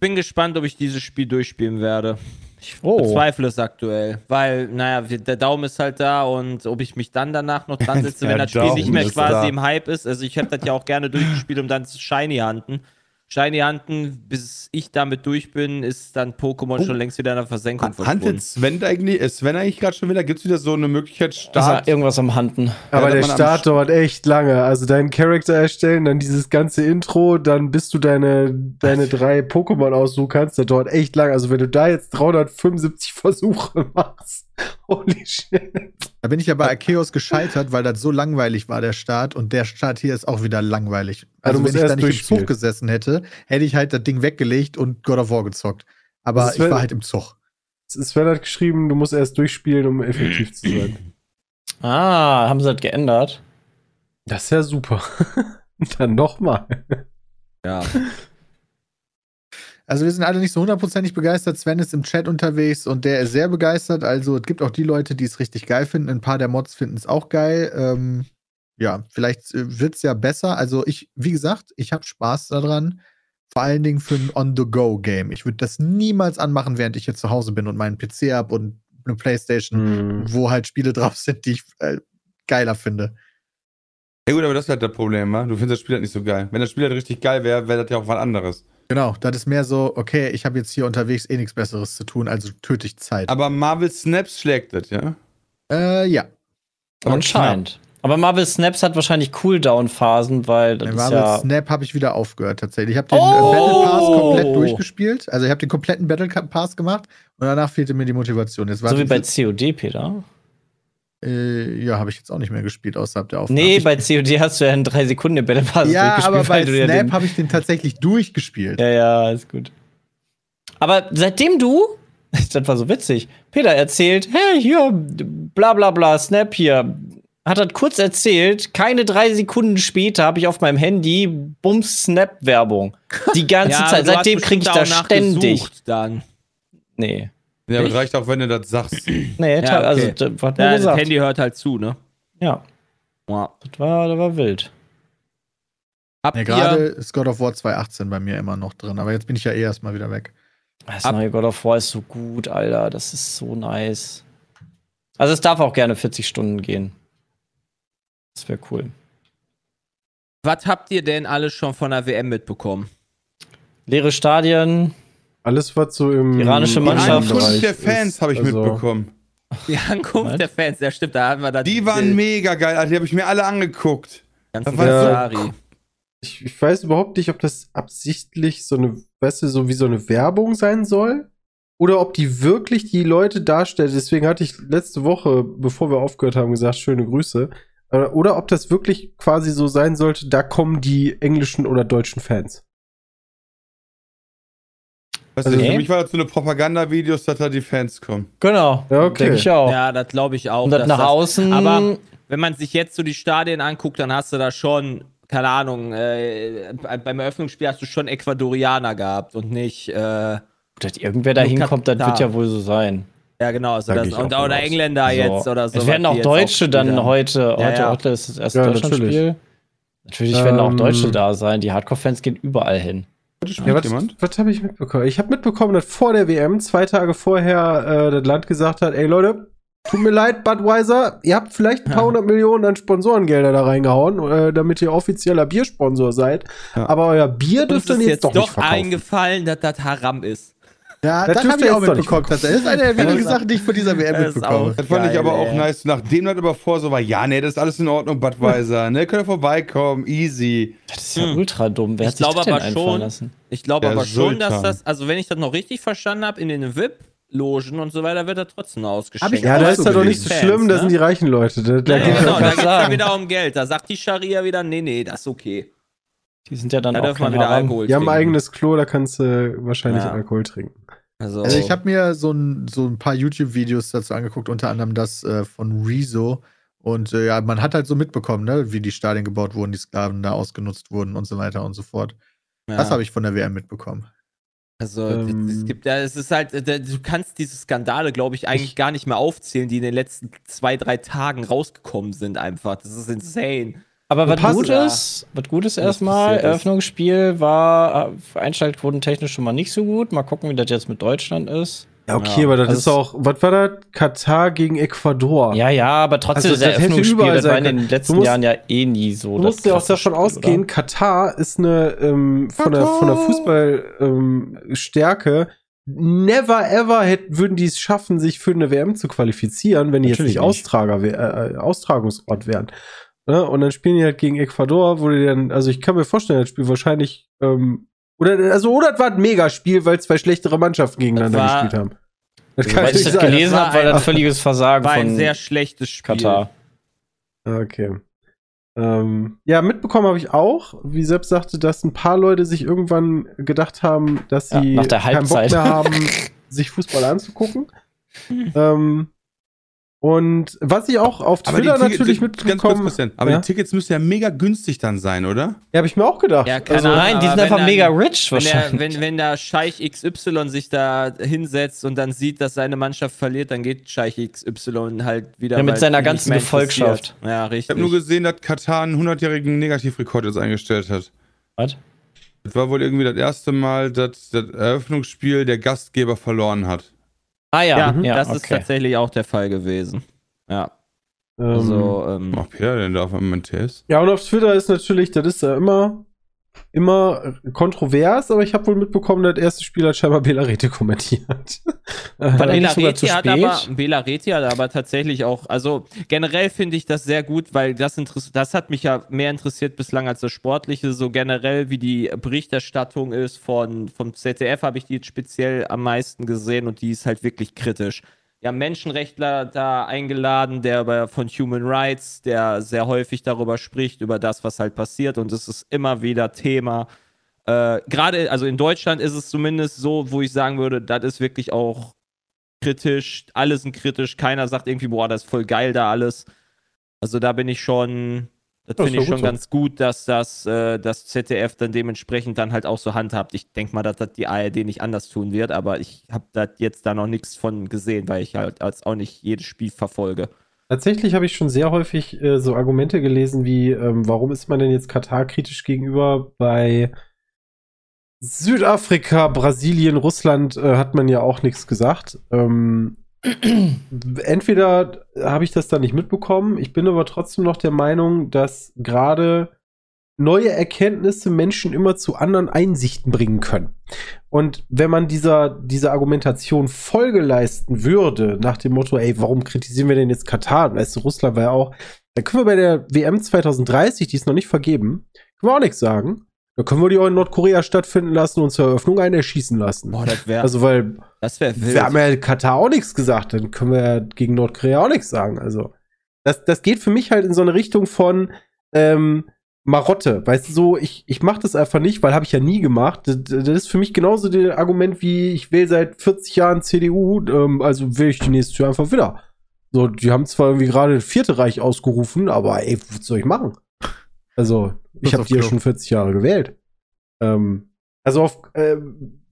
bin gespannt, ob ich dieses Spiel durchspielen werde. Ich Oh. bezweifle es aktuell, weil, naja, der Daumen ist halt da und ob ich mich dann danach noch dran setze, wenn das Spiel Daumen nicht mehr quasi da. im Hype ist. Also ich habe das ja auch gerne durchgespielt, um dann zu Shiny Hunten. Shiny Hunten, bis ich damit durch bin, ist dann Pokémon schon längst wieder in der Versenkung verschwunden. Handelt Sven eigentlich, ist Sven eigentlich gerade schon wieder? Gibt es wieder so eine Möglichkeit, Ist Start? ja irgendwas am Handen. Aber dass der Start dauert echt lange. Also deinen Charakter erstellen, dann dieses ganze Intro, dann bis du deine, deine drei Pokémon aussuchen kannst, das dauert echt lange. Also wenn du da jetzt 375 Versuche machst, holy shit. Da bin ich ja bei Arceus gescheitert, weil das so langweilig war, der Start. Und der Start hier ist auch wieder langweilig. Du Also, wenn ich da nicht im. Zug gesessen hätte, hätte ich halt das Ding weggelegt und God of War gezockt. Aber ich war halt im Zug. Sven hat geschrieben, du musst erst durchspielen, um effektiv zu sein. Ah, haben sie das geändert? Das ist ja super. dann nochmal. Ja. Also wir sind alle nicht so hundertprozentig begeistert. Sven ist im Chat unterwegs und der ist sehr begeistert. Also es gibt auch die Leute, die es richtig geil finden. Ein paar der Mods finden es auch geil. Ähm, ja, vielleicht wird es ja besser. Also ich, wie gesagt, ich habe Spaß daran. Vor allen Dingen für ein On-the-Go-Game. Ich würde das niemals anmachen, während ich jetzt zu Hause bin und meinen PC habe und eine Playstation, Hm. wo halt Spiele drauf sind, die ich äh, geiler finde. Ja gut, aber das ist halt das Problem, wa? Du findest das Spiel halt nicht so geil. Wenn das Spiel halt richtig geil wäre, wäre das ja auch was anderes. Genau, das ist mehr so, okay, ich habe jetzt hier unterwegs eh nichts Besseres zu tun, also töte ich Zeit. Aber Marvel Snaps schlägt das, ja? äh, ja. Anscheinend. Aber Marvel Snaps hat wahrscheinlich Cooldown-Phasen, weil das ist Marvel ja. Snap habe ich wieder aufgehört tatsächlich. Ich habe den Oh! Battle Pass komplett durchgespielt. Also ich habe den kompletten Battle Pass gemacht und danach fehlte mir die Motivation. Jetzt So wie bei COD, Peter. Äh, ja, habe ich jetzt auch nicht mehr gespielt außerhalb der Aufnahme. Nee, bei COD hast du ja in drei Sekunden den Bällepass ja, durchgespielt, aber bei ja Snap habe ich den tatsächlich durchgespielt. Ja, ja, ist gut. Aber seitdem du, das war so witzig, Peter erzählt, hey, hier, bla bla bla, Snap hier, hat das kurz erzählt, keine drei Sekunden später habe ich auf meinem Handy Bums Snap-Werbung. Die ganze Ja, Zeit. hast Seitdem kriege ich das auch ständig. Dann. Nee. Ja, aber reicht auch, wenn du das sagst. Nee, Ja, also, okay. das nur Ja, das gesagt. Handy hört halt zu, ne? Ja, Ja. das war, das war wild. Habt Ja, gerade ist God of War 2018 bei mir immer noch drin, aber jetzt bin ich ja eh erstmal wieder weg. Das Ab- neue God of War ist so gut, Alter. Das ist so nice. Also, es darf auch gerne 40 Stunden gehen. Das wäre cool. was habt ihr denn alles schon von der WM mitbekommen? Leere Stadien, Alles, was so im Iranische Die Mannschaft. Ankunft der Fans habe ich also, mitbekommen. Die Ankunft Was? der Fans, ja stimmt, da haben wir dann Die waren mega geil, Alter. Die habe ich mir alle angeguckt. ganzen das war so Ferrari. Ich, ich weiß überhaupt nicht, ob das absichtlich so eine, weißt du, so wie so eine Werbung sein soll. Oder ob die wirklich die Leute darstellt. Deswegen hatte ich letzte Woche, bevor wir aufgehört haben, gesagt, schöne Grüße. Äh, Oder ob das wirklich quasi so sein sollte, da kommen die englischen oder deutschen Fans. Also- du, für Nee. mich war das so eine Propagandavideos, dass da die Fans kommen. Genau. Ja, okay. Denke ich auch. Ja, das glaube ich auch. Und das dass nach das- außen. Aber wenn man sich jetzt so die Stadien anguckt, dann hast du da schon, keine Ahnung, äh, beim Eröffnungsspiel hast du schon Ecuadorianer gehabt und nicht, äh, dass irgendwer da hinkommt, das wird ja wohl so sein. Ja genau, also Da das, und, auch oder aus. Engländer So. jetzt oder so. Es werden auch Deutsche dann heute. Heute, ja. heute ist das erste Ja, Deutschlandspiel. Natürlich werden auch Ähm, Deutsche da sein. Die Hardcore-Fans gehen überall hin. Ja, was, jemand? was habe ich mitbekommen? Ich habe mitbekommen, dass vor der WM, zwei Tage vorher, äh, das Land gesagt hat, ey Leute, tut mir leid, Budweiser, ihr habt vielleicht ein paar Ja. hundert Millionen an Sponsorengelder da reingehauen, äh, damit ihr offizieller Biersponsor seid. Ja. Aber euer Bier dürft ihr jetzt jetzt doch, doch, nicht verkaufen. eingefallen, dass das Haram ist. Ja, Das das, habe ich auch mitbekommen. Das ist eine der wenigen Sachen, die ich von dieser WM Das mitbekomme. Das fand ich Geil, aber auch ey. nice. Nachdem das aber vor so war, ja, nee, das ist alles in Ordnung, Budweiser, ne, könnt ihr vorbeikommen, easy. Das ist ja Hm. ultra dumm. Wer Ich hat sich glaube das denn schon- lassen? Ich glaube aber schon, dass Sultan. das, also wenn ich das noch richtig verstanden habe, in den VIP-Logen und so weiter wird das trotzdem ausgeschenkt. Ich Ja, da so ist ja doch nicht so schlimm, da ne? sind die reichen Leute. Da, da Ja, geht genau, da geht es ja wieder um Geld. Da sagt die Scharia wieder, nee, nee, das ist okay. Die sind ja dann Da auch darf man wieder. Alkohol Die haben ein trinken. eigenes Klo, da kannst du wahrscheinlich Ja. Alkohol trinken. Also, Also ich habe mir so ein, so ein paar YouTube-Videos dazu angeguckt, unter anderem das äh, von Rezo. Und äh, ja, man hat halt so mitbekommen, ne, wie die Stadien gebaut wurden, die Sklaven da ausgenutzt wurden und so weiter und so fort. ja. Das habe ich von der WM mitbekommen. Also Ähm. es gibt ja, es ist halt, äh, du kannst diese Skandale, glaube ich, eigentlich gar nicht mehr aufzählen, die in den letzten zwei, drei Tagen rausgekommen sind einfach. Das ist insane. Aber was gut ist, was gut ist erstmal. Eröffnungsspiel war äh, Einschaltquoten technisch schon mal nicht so gut. Mal gucken, wie das jetzt mit Deutschland ist. Ja, okay, Ja. aber das Also ist auch, was war das? Katar gegen Ecuador. Ja, ja, aber trotzdem, Also, das Eröffnungsspiel, das war sein in den letzten musst- Jahren ja eh nie so. Du das musst ja auch davon Spiel, ausgehen, oder? Katar ist eine ähm, von der, von der Fußballstärke. never ever hätten, würden die es schaffen, sich für eine WM zu qualifizieren, wenn die Natürlich jetzt nicht, nicht. Austrager, wär- äh, Austragungsort wären. Ne? Und dann spielen die halt gegen Ecuador, wo die dann, also ich kann mir vorstellen, das Spiel wahrscheinlich, ähm, oder, also, oder es war ein Megaspiel, weil zwei schlechtere Mannschaften gegeneinander war- gespielt haben. Das kann Weil ich das sein. gelesen Das war habe, war das ein- völliges Versagen War ein von sehr schlechtes Spiel. Katar. Okay. Ähm, ja, mitbekommen habe ich auch, wie selbst sagte, dass ein paar Leute sich irgendwann gedacht haben, dass Ja, sie nach der keinen Bock mehr haben, sich Fußball anzugucken. ähm, und was ich auch auf Aber die Twitter Tickets, natürlich ganz kurz, mitbekommen Christian, aber ja? die Tickets müssen ja mega günstig dann sein, oder? Ja, habe ich mir auch gedacht. Ja, keine also, Ahnung. Nein, die aber sind einfach dann- mega rich Wenn, der, wahrscheinlich. wenn, wenn der Scheich XY sich da hinsetzt und dann sieht, dass seine Mannschaft verliert, dann geht Scheich XY halt wieder. Ja, mit seiner ganzen. Gefolgschaft. Ja, Ich richtig. habe nur gesehen, dass Katar einen 100-jährigen Negativrekord jetzt eingestellt hat. Was? Das war wohl irgendwie das erste Mal, dass das Eröffnungsspiel der Gastgeber verloren hat. Ah ja, ja, ja, das ist okay. tatsächlich auch der Fall gewesen. Ja, ähm, also, ähm, Ach, Peter, denn da auf einmal Test? ja, und auf Twitter ist natürlich, das ist ja immer, immer kontrovers, aber ich habe wohl mitbekommen, das erste Spiel hat scheinbar Bela Rete kommentiert. Der Äh, nicht sogar zu Reti hat spät? aber, Bela Reti hat aber tatsächlich auch, also generell finde ich das sehr gut, weil das, das hat mich ja mehr interessiert bislang als das Sportliche, so generell wie die Berichterstattung ist von, vom ZDF habe ich die jetzt speziell am meisten gesehen und die ist halt wirklich kritisch. Ja, Menschenrechtler da eingeladen, der über, von Human Rights, der sehr häufig darüber spricht, über das, was halt passiert. Und es ist immer wieder Thema. Äh, Gerade, also in Deutschland ist es zumindest so, wo ich sagen würde, das ist wirklich auch kritisch. Alle sind kritisch. Keiner sagt irgendwie, boah, das ist voll geil da alles. Also da bin ich schon, das ist finde ich schon so. ganz gut, dass das, äh, das ZDF dann dementsprechend dann halt auch so handhabt. Ich denke mal, dass das die ARD nicht anders tun wird, aber ich habe da jetzt da noch nichts von gesehen, weil ich halt als auch nicht jedes Spiel verfolge. Tatsächlich habe ich schon sehr häufig äh, so Argumente gelesen wie, ähm, warum ist man denn jetzt Katar kritisch gegenüber? Bei Südafrika, Brasilien, Russland äh, hat man ja auch nichts gesagt. Ähm, entweder habe ich das da nicht mitbekommen, ich bin aber trotzdem noch der Meinung, dass gerade neue Erkenntnisse Menschen immer zu anderen Einsichten bringen können. Und wenn man dieser, dieser Argumentation Folge leisten würde, nach dem Motto, ey, warum kritisieren wir denn jetzt Katar? Weißt du, Russland war ja auch, dann können wir bei der WM 2030, die ist noch nicht vergeben, können wir auch nichts sagen. Da können wir die auch in Nordkorea stattfinden lassen und zur Eröffnung einen erschießen lassen. Boah, das wäre also, weil das wär wild. wir haben ja Katar auch nichts gesagt, dann können wir ja gegen Nordkorea auch nichts sagen. Also, das, das geht für mich halt in so eine Richtung von ähm, Marotte. Weißt du, so, ich, ich mache das einfach nicht, weil habe ich ja nie gemacht. Das, das ist für mich genauso das Argument wie, ich wähle seit 40 Jahren CDU, ähm, also wähle ich die nächste Jahr einfach wieder. So, die haben zwar irgendwie gerade das vierte Reich ausgerufen, aber ey, was soll ich machen? Also, ich habe die ja schon 40 Jahre gewählt. Ähm, also auf ähm,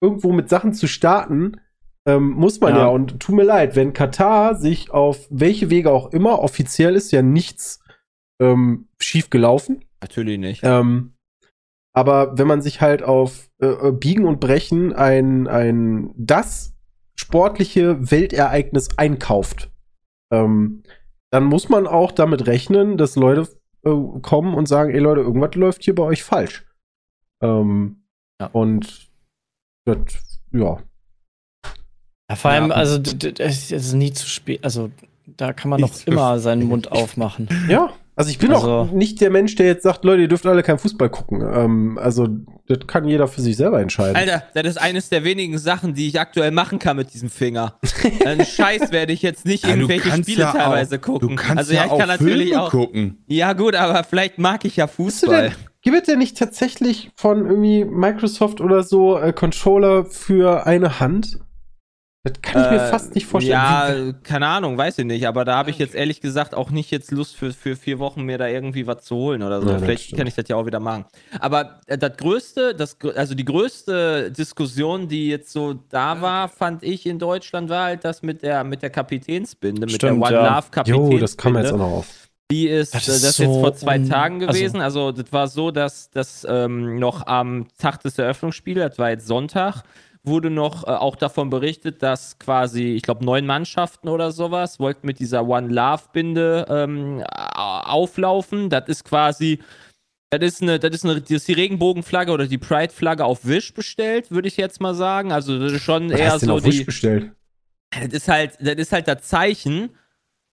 irgendwo mit Sachen zu starten, ähm, muss man ja. Ja. Und tut mir leid, wenn Katar sich auf welche Wege auch immer, offiziell ist ja nichts ähm, schief gelaufen. Natürlich nicht. Ähm, aber wenn man sich halt auf äh, äh, Biegen und Brechen ein, ein das sportliche Weltereignis einkauft, ähm, dann muss man auch damit rechnen, dass Leute äh, kommen und sagen, ey Leute, irgendwas läuft hier bei euch falsch. Ähm, Ja. Und das, ja. Ja, vor allem, Ja. also d- d- es ist nie zu spät. Also da kann man zu immer seinen Mund aufmachen. Ja, also ich bin Also- auch nicht der Mensch, der jetzt sagt, Leute, ihr dürft alle kein Fußball gucken. Ähm, also das kann jeder für sich selber entscheiden. Alter, das ist eines der wenigen Sachen, die ich aktuell machen kann mit diesem Finger. Einen Scheiß werde ich jetzt nicht Ja, du irgendwelche Spiele ja auch- teilweise Du gucken. kannst also ja, ja, ich auch kann natürlich Filme auch. gucken. Ja, gut, aber vielleicht mag ich ja du Fußball. denn, gibt es denn nicht tatsächlich von irgendwie Microsoft oder so äh, Controller für eine Hand? Das kann ich mir Äh, fast nicht vorstellen. Ja, keine Ahnung, weiß ich nicht. Aber da habe ich jetzt ehrlich gesagt auch nicht jetzt Lust für, für vier Wochen mir da irgendwie was zu holen oder so. Ja, Vielleicht kann ich das ja auch wieder machen. Aber äh, das größte, das, also die größte Diskussion, die jetzt so da war, fand ich in Deutschland, war halt das mit der, mit der Kapitänsbinde, mit Stimmt, der One ja. Love Kapitänsbinde. jo, das kam jetzt auch noch auf. Die ist, Das das ist das ist jetzt so vor zwei Tagen also- gewesen. Also, das war so, dass das ähm, noch am Tag des Eröffnungsspiels, das war jetzt Sonntag, wurde noch äh, auch davon berichtet, dass quasi, ich glaube, neun Mannschaften oder sowas wollten mit dieser One Love Binde ähm, auflaufen. Das ist quasi. Das ist, eine, das, ist eine, das ist die Regenbogenflagge oder die Pride-Flagge auf Wish bestellt, würde ich jetzt mal sagen. Also das ist schon Was eher hast du denn so auf Wish die. bestellt? Das ist halt, das ist halt das Zeichen,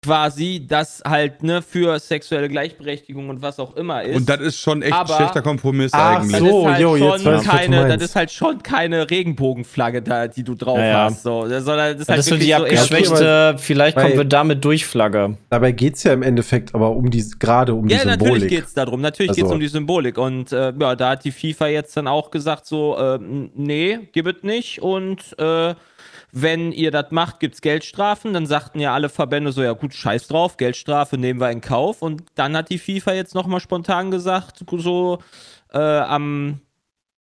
quasi, das halt, ne, für sexuelle Gleichberechtigung und was auch immer ist. Und das ist schon echt Aber- ein schlechter Kompromiss Ach eigentlich. das so. ist halt jo, jetzt schon keine, das ist halt schon keine Regenbogenflagge da, die du drauf Ja, ja. hast, so, sondern das ist Das halt ist so die so abgeschwächte, vielleicht kommen wir damit durch Flagge. Dabei geht es ja im Endeffekt aber um die, gerade um die Ja, natürlich Symbolik. geht's darum. Natürlich Also- geht's um die Symbolik. Und äh, ja, da hat die FIFA jetzt dann auch gesagt: so, äh, nee, gib es nicht. Und äh, wenn ihr das macht, gibt's Geldstrafen. Dann sagten ja alle Verbände so: ja, gut, scheiß drauf, Geldstrafe nehmen wir in Kauf. Und dann hat die FIFA jetzt nochmal spontan gesagt: so äh, am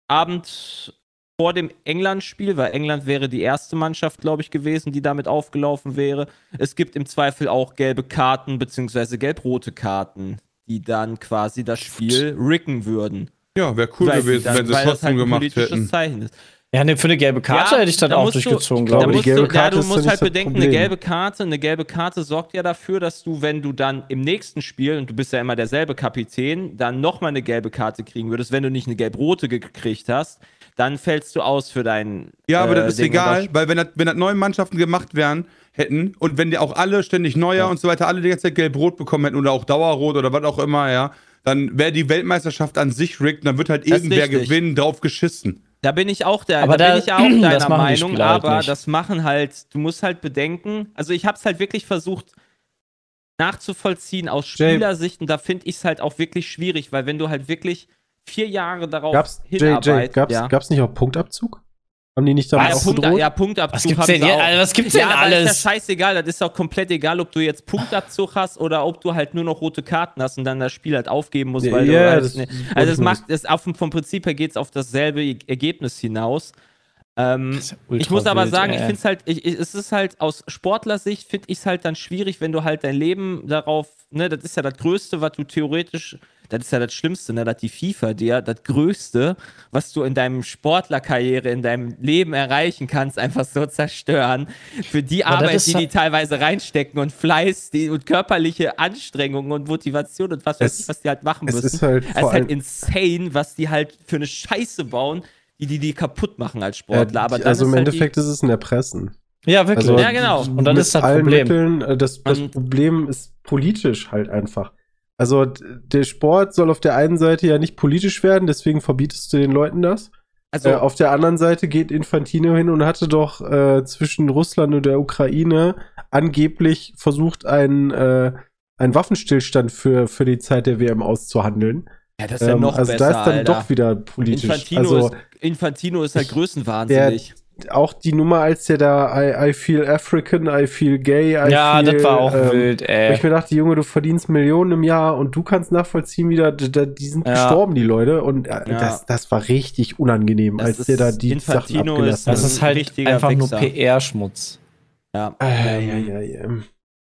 Abend vor dem England-Spiel, weil England wäre die erste Mannschaft, glaube ich, gewesen, die damit aufgelaufen wäre. Es gibt im Zweifel auch gelbe Karten beziehungsweise gelb-rote Karten, die dann quasi das Spiel ricken würden. Ja, wäre cool Weil gewesen, dann- wenn sie es trotzdem halt ein gemacht hätten. Zeichen ist. Ja, ne, für eine gelbe Karte Ja, hätte ich das da auch musst du- durchgezogen, glaube, ich. du, ja, Karte du musst halt bedenken, eine gelbe Karte, eine gelbe Karte sorgt ja dafür, dass du, wenn du dann im nächsten Spiel, und du bist ja immer derselbe Kapitän, dann nochmal eine gelbe Karte kriegen würdest. Wenn du nicht eine gelb-rote gekriegt hast, dann fällst du aus für deinen. Ja, aber äh, das ist Ding. Egal, weil wenn das, wenn das neue Mannschaften gemacht werden hätten und wenn die auch alle ständig neuer und so weiter, alle die ganze Zeit gelb-rot bekommen hätten oder auch Dauerrot oder was auch immer, ja, dann wäre die Weltmeisterschaft an sich rigged und dann wird halt Das irgendwer gewinnen, drauf geschissen. Da bin ich auch der, Aber da, da- bin ich auch das deiner Meinung, halt aber nicht. das machen halt, du musst halt bedenken, also ich habe es halt wirklich versucht nachzuvollziehen aus Spielersicht und da finde ich es halt auch wirklich schwierig, weil wenn du halt wirklich vier Jahre darauf Gab's, Jay, hinarbeitest, Jay, gab's, ja. gab's nicht auch Punktabzug? Haben die nicht damit ja, auch Punkt, ja, Punktabzug Was gibt's haben denn auch. Alter, was gibt's ja, denn aber alles? ist ja scheißegal, das ist auch komplett egal, ob du jetzt Punktabzug hast oder ob du halt nur noch rote Karten hast und dann das Spiel halt aufgeben musst, Ja, weil ja, du halt, das ne, also es macht es auf, vom Prinzip her geht es auf dasselbe E- Ergebnis hinaus. Ähm, ja ich muss aber wild, sagen, ich ey. finde es halt, ich, ich, es ist halt aus Sportlersicht, finde ich es halt dann schwierig, wenn du halt dein Leben darauf, ne, das ist ja das Größte, was du theoretisch, das ist ja das Schlimmste, ne, dass die FIFA dir das Größte, was du in deinem Sportlerkarriere, in deinem Leben erreichen kannst, einfach so zerstören. Für die Aber Arbeit, die die teilweise reinstecken und Fleiß die, und körperliche Anstrengung und Motivation und was weiß Es- ich, was die halt machen es müssen. ist halt es ist halt insane, was die halt für eine Scheiße bauen, die die, die kaputt machen als Ja, Sportler. Aber also im halt Endeffekt ist es ein Erpressen. Ja, wirklich. Also, Ja, genau. Und dann ist das allen Problem. Mitteln, äh, das, das Und- Problem ist politisch halt einfach. Also der Sport soll auf der einen Seite ja nicht politisch werden, deswegen verbietest du den Leuten das. Also, äh, auf der anderen Seite geht Infantino hin und hatte doch äh, zwischen Russland und der Ukraine angeblich versucht, einen, äh, einen Waffenstillstand für, für die Zeit der WM auszuhandeln. Ja, das ist ja Ähm, noch also besser, da ist dann Alter. doch wieder politisch. Infantino, also ist, Infantino ist halt größenwahnsinnig. auch die Nummer, als der da I, I feel African, I feel gay, I ja, feel, das war auch ähm, wild, Wo ey. ich mir dachte, Junge, du verdienst Millionen im Jahr und du kannst nachvollziehen, wie da, da die sind Ja. gestorben, die Leute. Und äh, Ja. das, das war richtig unangenehm, Das als der da die Sachen Infantino abgelassen ist- Das ist halt einfach nur Wichser. PR-Schmutz. Ja. Äh, Ähm, ja, ja, ja.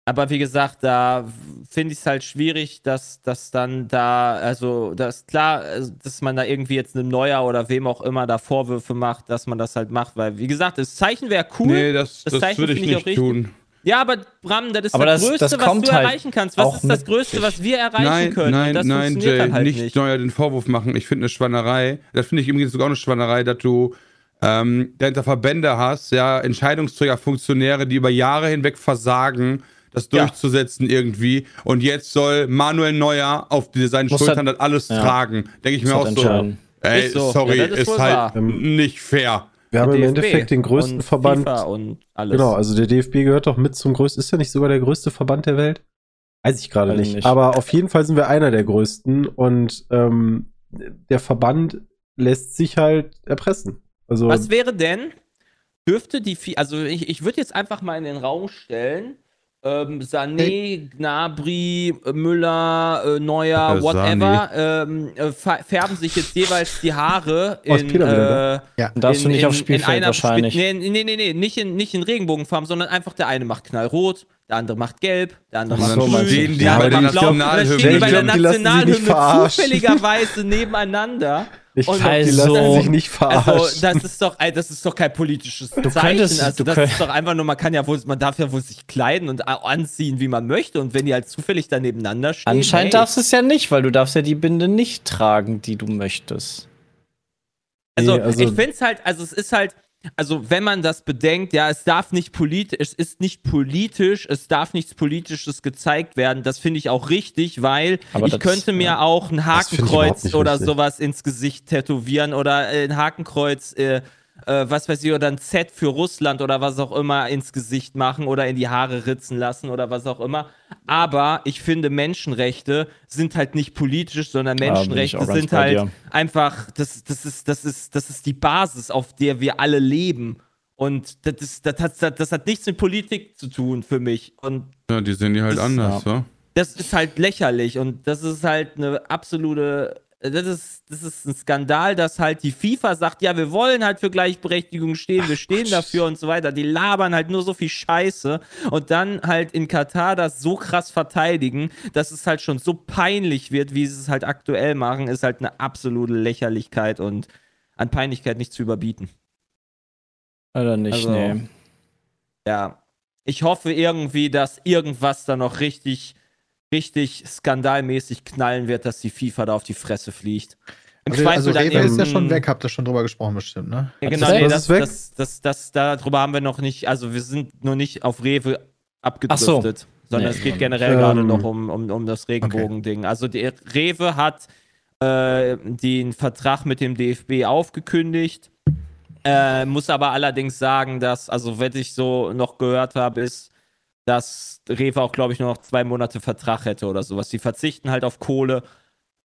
Aber wie gesagt, da finde ich es halt schwierig, dass das dann da, also das ist klar, also, dass man da irgendwie jetzt einem Neuer oder wem auch immer da Vorwürfe macht, dass man das halt macht, weil wie gesagt, das Zeichen wäre cool. Nee, das, Das das, Zeichen würde ich finde ich nicht auch richtig. tun. Ja, aber Bram, das ist Aber das, das- Größte, das was du halt erreichen kannst. Was ist das Größte, was wir erreichen Nein, können? nein, nein, Jay, halt nicht, nicht. Neuer den Vorwurf machen. Ich finde eine Schwannerei. Das finde ich übrigens sogar auch eine Schwannerei, dass du ähm, dahinter Verbände hast, ja, Entscheidungsträger, Funktionäre, die über Jahre hinweg versagen, das Ja. durchzusetzen irgendwie. Und jetzt soll Manuel Neuer auf seinen Muss Schultern halt- das alles ja. tragen. Denke ich mir Muss auch halt so. Ey, Ist so. sorry, Ja, ist ist, halt wahr. nicht fair. Wir haben im Endeffekt den größten und Verband. FIFA und alles. Genau, also der DFB gehört doch mit zum größten. Ist ja nicht sogar der größte Verband der Welt? Weiß ich gerade nicht. nicht. Aber auf jeden Fall sind wir einer der größten und ähm, der Verband lässt sich halt erpressen. Also Was wäre denn, dürfte die, also ich, ich würde jetzt einfach mal in den Raum stellen, ähm, Sané, Gnabry, äh, Müller, äh, Neuer, Ja, whatever, ähm, äh, färben sich jetzt jeweils die Haare Oh, in, wieder äh, Ja. Darfst du in- nicht in- aufs Spielfeld in einer wahrscheinlich. Spe- Nee, nee, nee, nee, nicht in, nicht in Regenbogenfarben, sondern einfach der eine macht knallrot, der andere macht gelb, der andere Ach macht so, grün, stehen die der andere der macht blau. Und dann Nationalhymne. stehen die bei der Nationalhymne zufälligerweise nebeneinander. Ich glaub, die also- sich nicht verarschen. Also, das ist doch, das ist doch kein politisches Zeichen. könntest- also, du das könnt- ist doch einfach nur, man kann ja wohl, man darf ja wohl sich kleiden und anziehen, wie man möchte. Und wenn die halt zufällig da nebeneinander stehen. Anscheinend hey, darfst du es ja nicht, weil du darfst ja die Binde nicht tragen, die du möchtest. Also, Nee, also- ich finde es halt, also es ist halt, also wenn man das bedenkt, ja, es darf nicht politisch, es ist nicht politisch, es darf nichts Politisches gezeigt werden. Das finde ich auch richtig, weil Aber ich das- könnte mir ja. auch ein Hakenkreuz oder richtig. sowas ins Gesicht tätowieren oder äh, ein Hakenkreuz, äh, äh, was weiß ich, oder ein Z für Russland oder was auch immer ins Gesicht machen oder in die Haare ritzen lassen oder was auch immer. Aber ich finde, Menschenrechte sind halt nicht politisch, sondern Menschenrechte ganz sind halt dir. einfach, das, das, ist, das, ist, das ist die Basis, auf der wir alle leben. Und das, ist, das, hat, das, das hat nichts mit Politik zu tun für mich. Und Ja, die sehen die halt Das- anders, wa? das ist halt lächerlich und das ist halt eine absolute. Das ist, das ist ein Skandal, dass halt die FIFA sagt, ja, wir wollen halt für Gleichberechtigung stehen, wir stehen dafür und so weiter. Die labern halt nur so viel Scheiße und dann halt in Katar das so krass verteidigen, dass es halt schon so peinlich wird, wie sie es halt aktuell machen, ist halt eine absolute Lächerlichkeit und an Peinlichkeit nicht zu überbieten. Oder nicht, Also- nee. Ja. Ich hoffe irgendwie, dass irgendwas da noch richtig, richtig skandalmäßig knallen wird, dass die FIFA da auf die Fresse fliegt. Im Also, also dann Rewe ist ja schon weg, habt ihr schon drüber gesprochen bestimmt, ne? Ja, genau, ist nee, das, ist weg? das, das, das, darüber haben wir noch nicht, also wir sind noch nicht auf Rewe Ach so. abgedriftet, sondern Nee, es geht ähm, generell gerade ähm, noch um, um, um das Regenbogen-Ding. Also der Rewe hat äh, den Vertrag mit dem DFB aufgekündigt Äh, muss aber allerdings sagen, dass, also was ich so noch gehört habe, ist, dass Rewe auch, glaube ich, nur noch zwei Monate Vertrag hätte oder sowas. Die verzichten halt auf Kohle,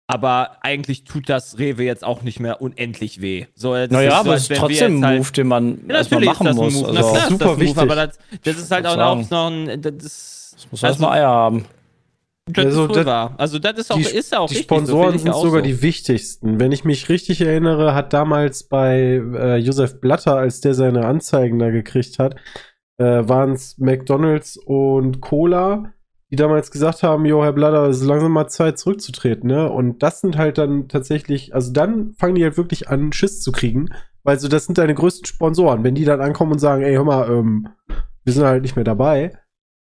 aber eigentlich tut das Rewe jetzt auch nicht mehr unendlich weh. So, das Naja, so, aber als es ist trotzdem ein halt- Move, den man Ja, natürlich machen ist das ein muss. Move. Also, klar ist super das ein Move, wichtig. aber das, das ist halt auch sagen. noch ein. Das, ist- das muss also- erstmal Eier haben. das Also, ist das- wahr. Also, das ist auch, die, ist auch die richtig. so Sponsoren ich sind sogar so. die wichtigsten. Wenn ich mich richtig erinnere, hat damals bei äh, Josef Blatter, als der seine Anzeigen da gekriegt hat, äh, waren es McDonalds und Cola, die damals gesagt haben, jo, Herr Blatter, es ist langsam mal Zeit zurückzutreten, ne? Und das sind halt dann tatsächlich, also dann fangen die halt wirklich an, Schiss zu kriegen, weil so, das sind deine größten Sponsoren. Wenn die dann ankommen und sagen, ey, hör mal, ähm, wir sind halt nicht mehr dabei,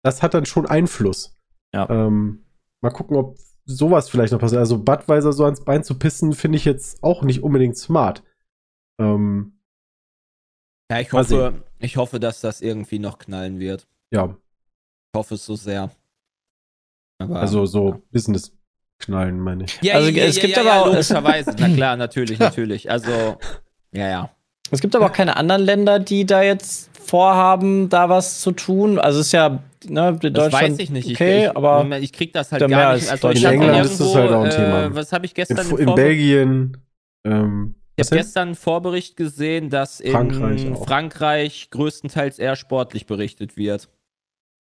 das hat dann schon Einfluss. Ja. Ähm, mal gucken, ob sowas vielleicht noch passiert. Also Budweiser so ans Bein zu pissen, finde ich jetzt auch nicht unbedingt smart. Ähm, Ja, ich hoffe, ich hoffe, dass das irgendwie noch knallen wird. ja, Ich hoffe es so sehr. Aber, also so Business-Knallen, meine ich. Ja, Also, ja, es ja, gibt ja, aber ja, auch- logischerweise. Na klar, natürlich, natürlich. Also, ja, ja. Es gibt aber auch keine anderen Länder, die da jetzt vorhaben, da was zu tun. Also es ist ja, ne, in Das Deutschland weiß ich nicht. Ich, okay, ich, aber ich krieg das halt gar als nicht. Also, Deutschland. ich In England ist das halt auch ein Thema. Äh, was habe ich In, gestern in Vorbe- Belgien, ähm, Ich habe denn? gestern einen Vorbericht gesehen, dass in Frankreich Frankreich, größtenteils eher sportlich berichtet wird.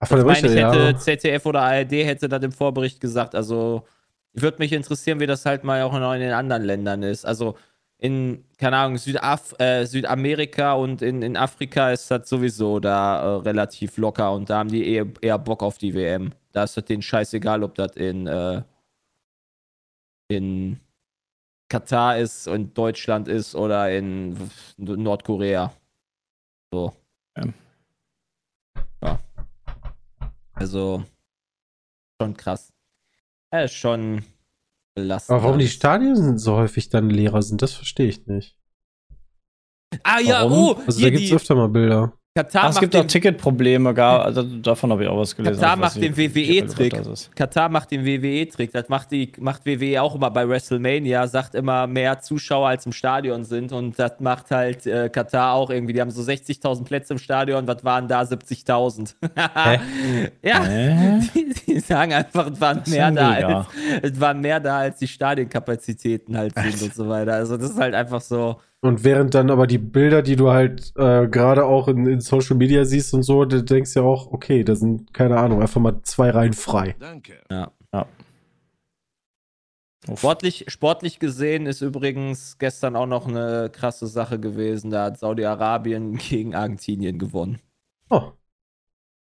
Ach, von der meine ich, hätte ja. ZDF oder ARD hätte das im Vorbericht gesagt. Also, würde mich interessieren, wie das halt mal auch in den anderen Ländern ist. Also, in, keine Ahnung, Südaf äh, Südamerika und in, in Afrika ist das sowieso da äh, relativ locker und da haben die eher, eher Bock auf die WM. Da ist das denen scheißegal, ob das in, äh, in Katar ist und Deutschland ist oder in Nordkorea. So. Ja. Ja. Also, schon krass. Ja, ist schon belastend. Aber warum die. Stadien so häufig dann leerer sind, das verstehe ich nicht. Ah ja, Warum? oh, also da gibt es öfter mal Bilder. Katar Ach, es macht gibt den, auch Ticketprobleme, gar, also davon habe ich auch was gelesen. Katar macht den WWE-Trick. Katar macht den WWE-Trick. Das macht, die, macht WWE auch immer bei WrestleMania, sagt immer mehr Zuschauer als im Stadion sind. Und das macht halt äh, Katar auch irgendwie. Die haben so 60.000 Plätze im Stadion. Was waren da? 70.000. ja, Hä? die, die sagen einfach, es waren, mehr da als, es waren mehr da, als die Stadionkapazitäten halt sind und so weiter. Also, das ist halt einfach so. Und während dann aber die Bilder, die du halt äh, gerade auch in, in Social Media siehst und so, du denkst ja auch, okay, da sind, keine Ahnung, einfach mal zwei Reihen frei. Danke. Uff. Sportlich, sportlich gesehen ist übrigens gestern auch noch eine krasse Sache gewesen. Da hat Saudi-Arabien gegen Argentinien gewonnen. Oh,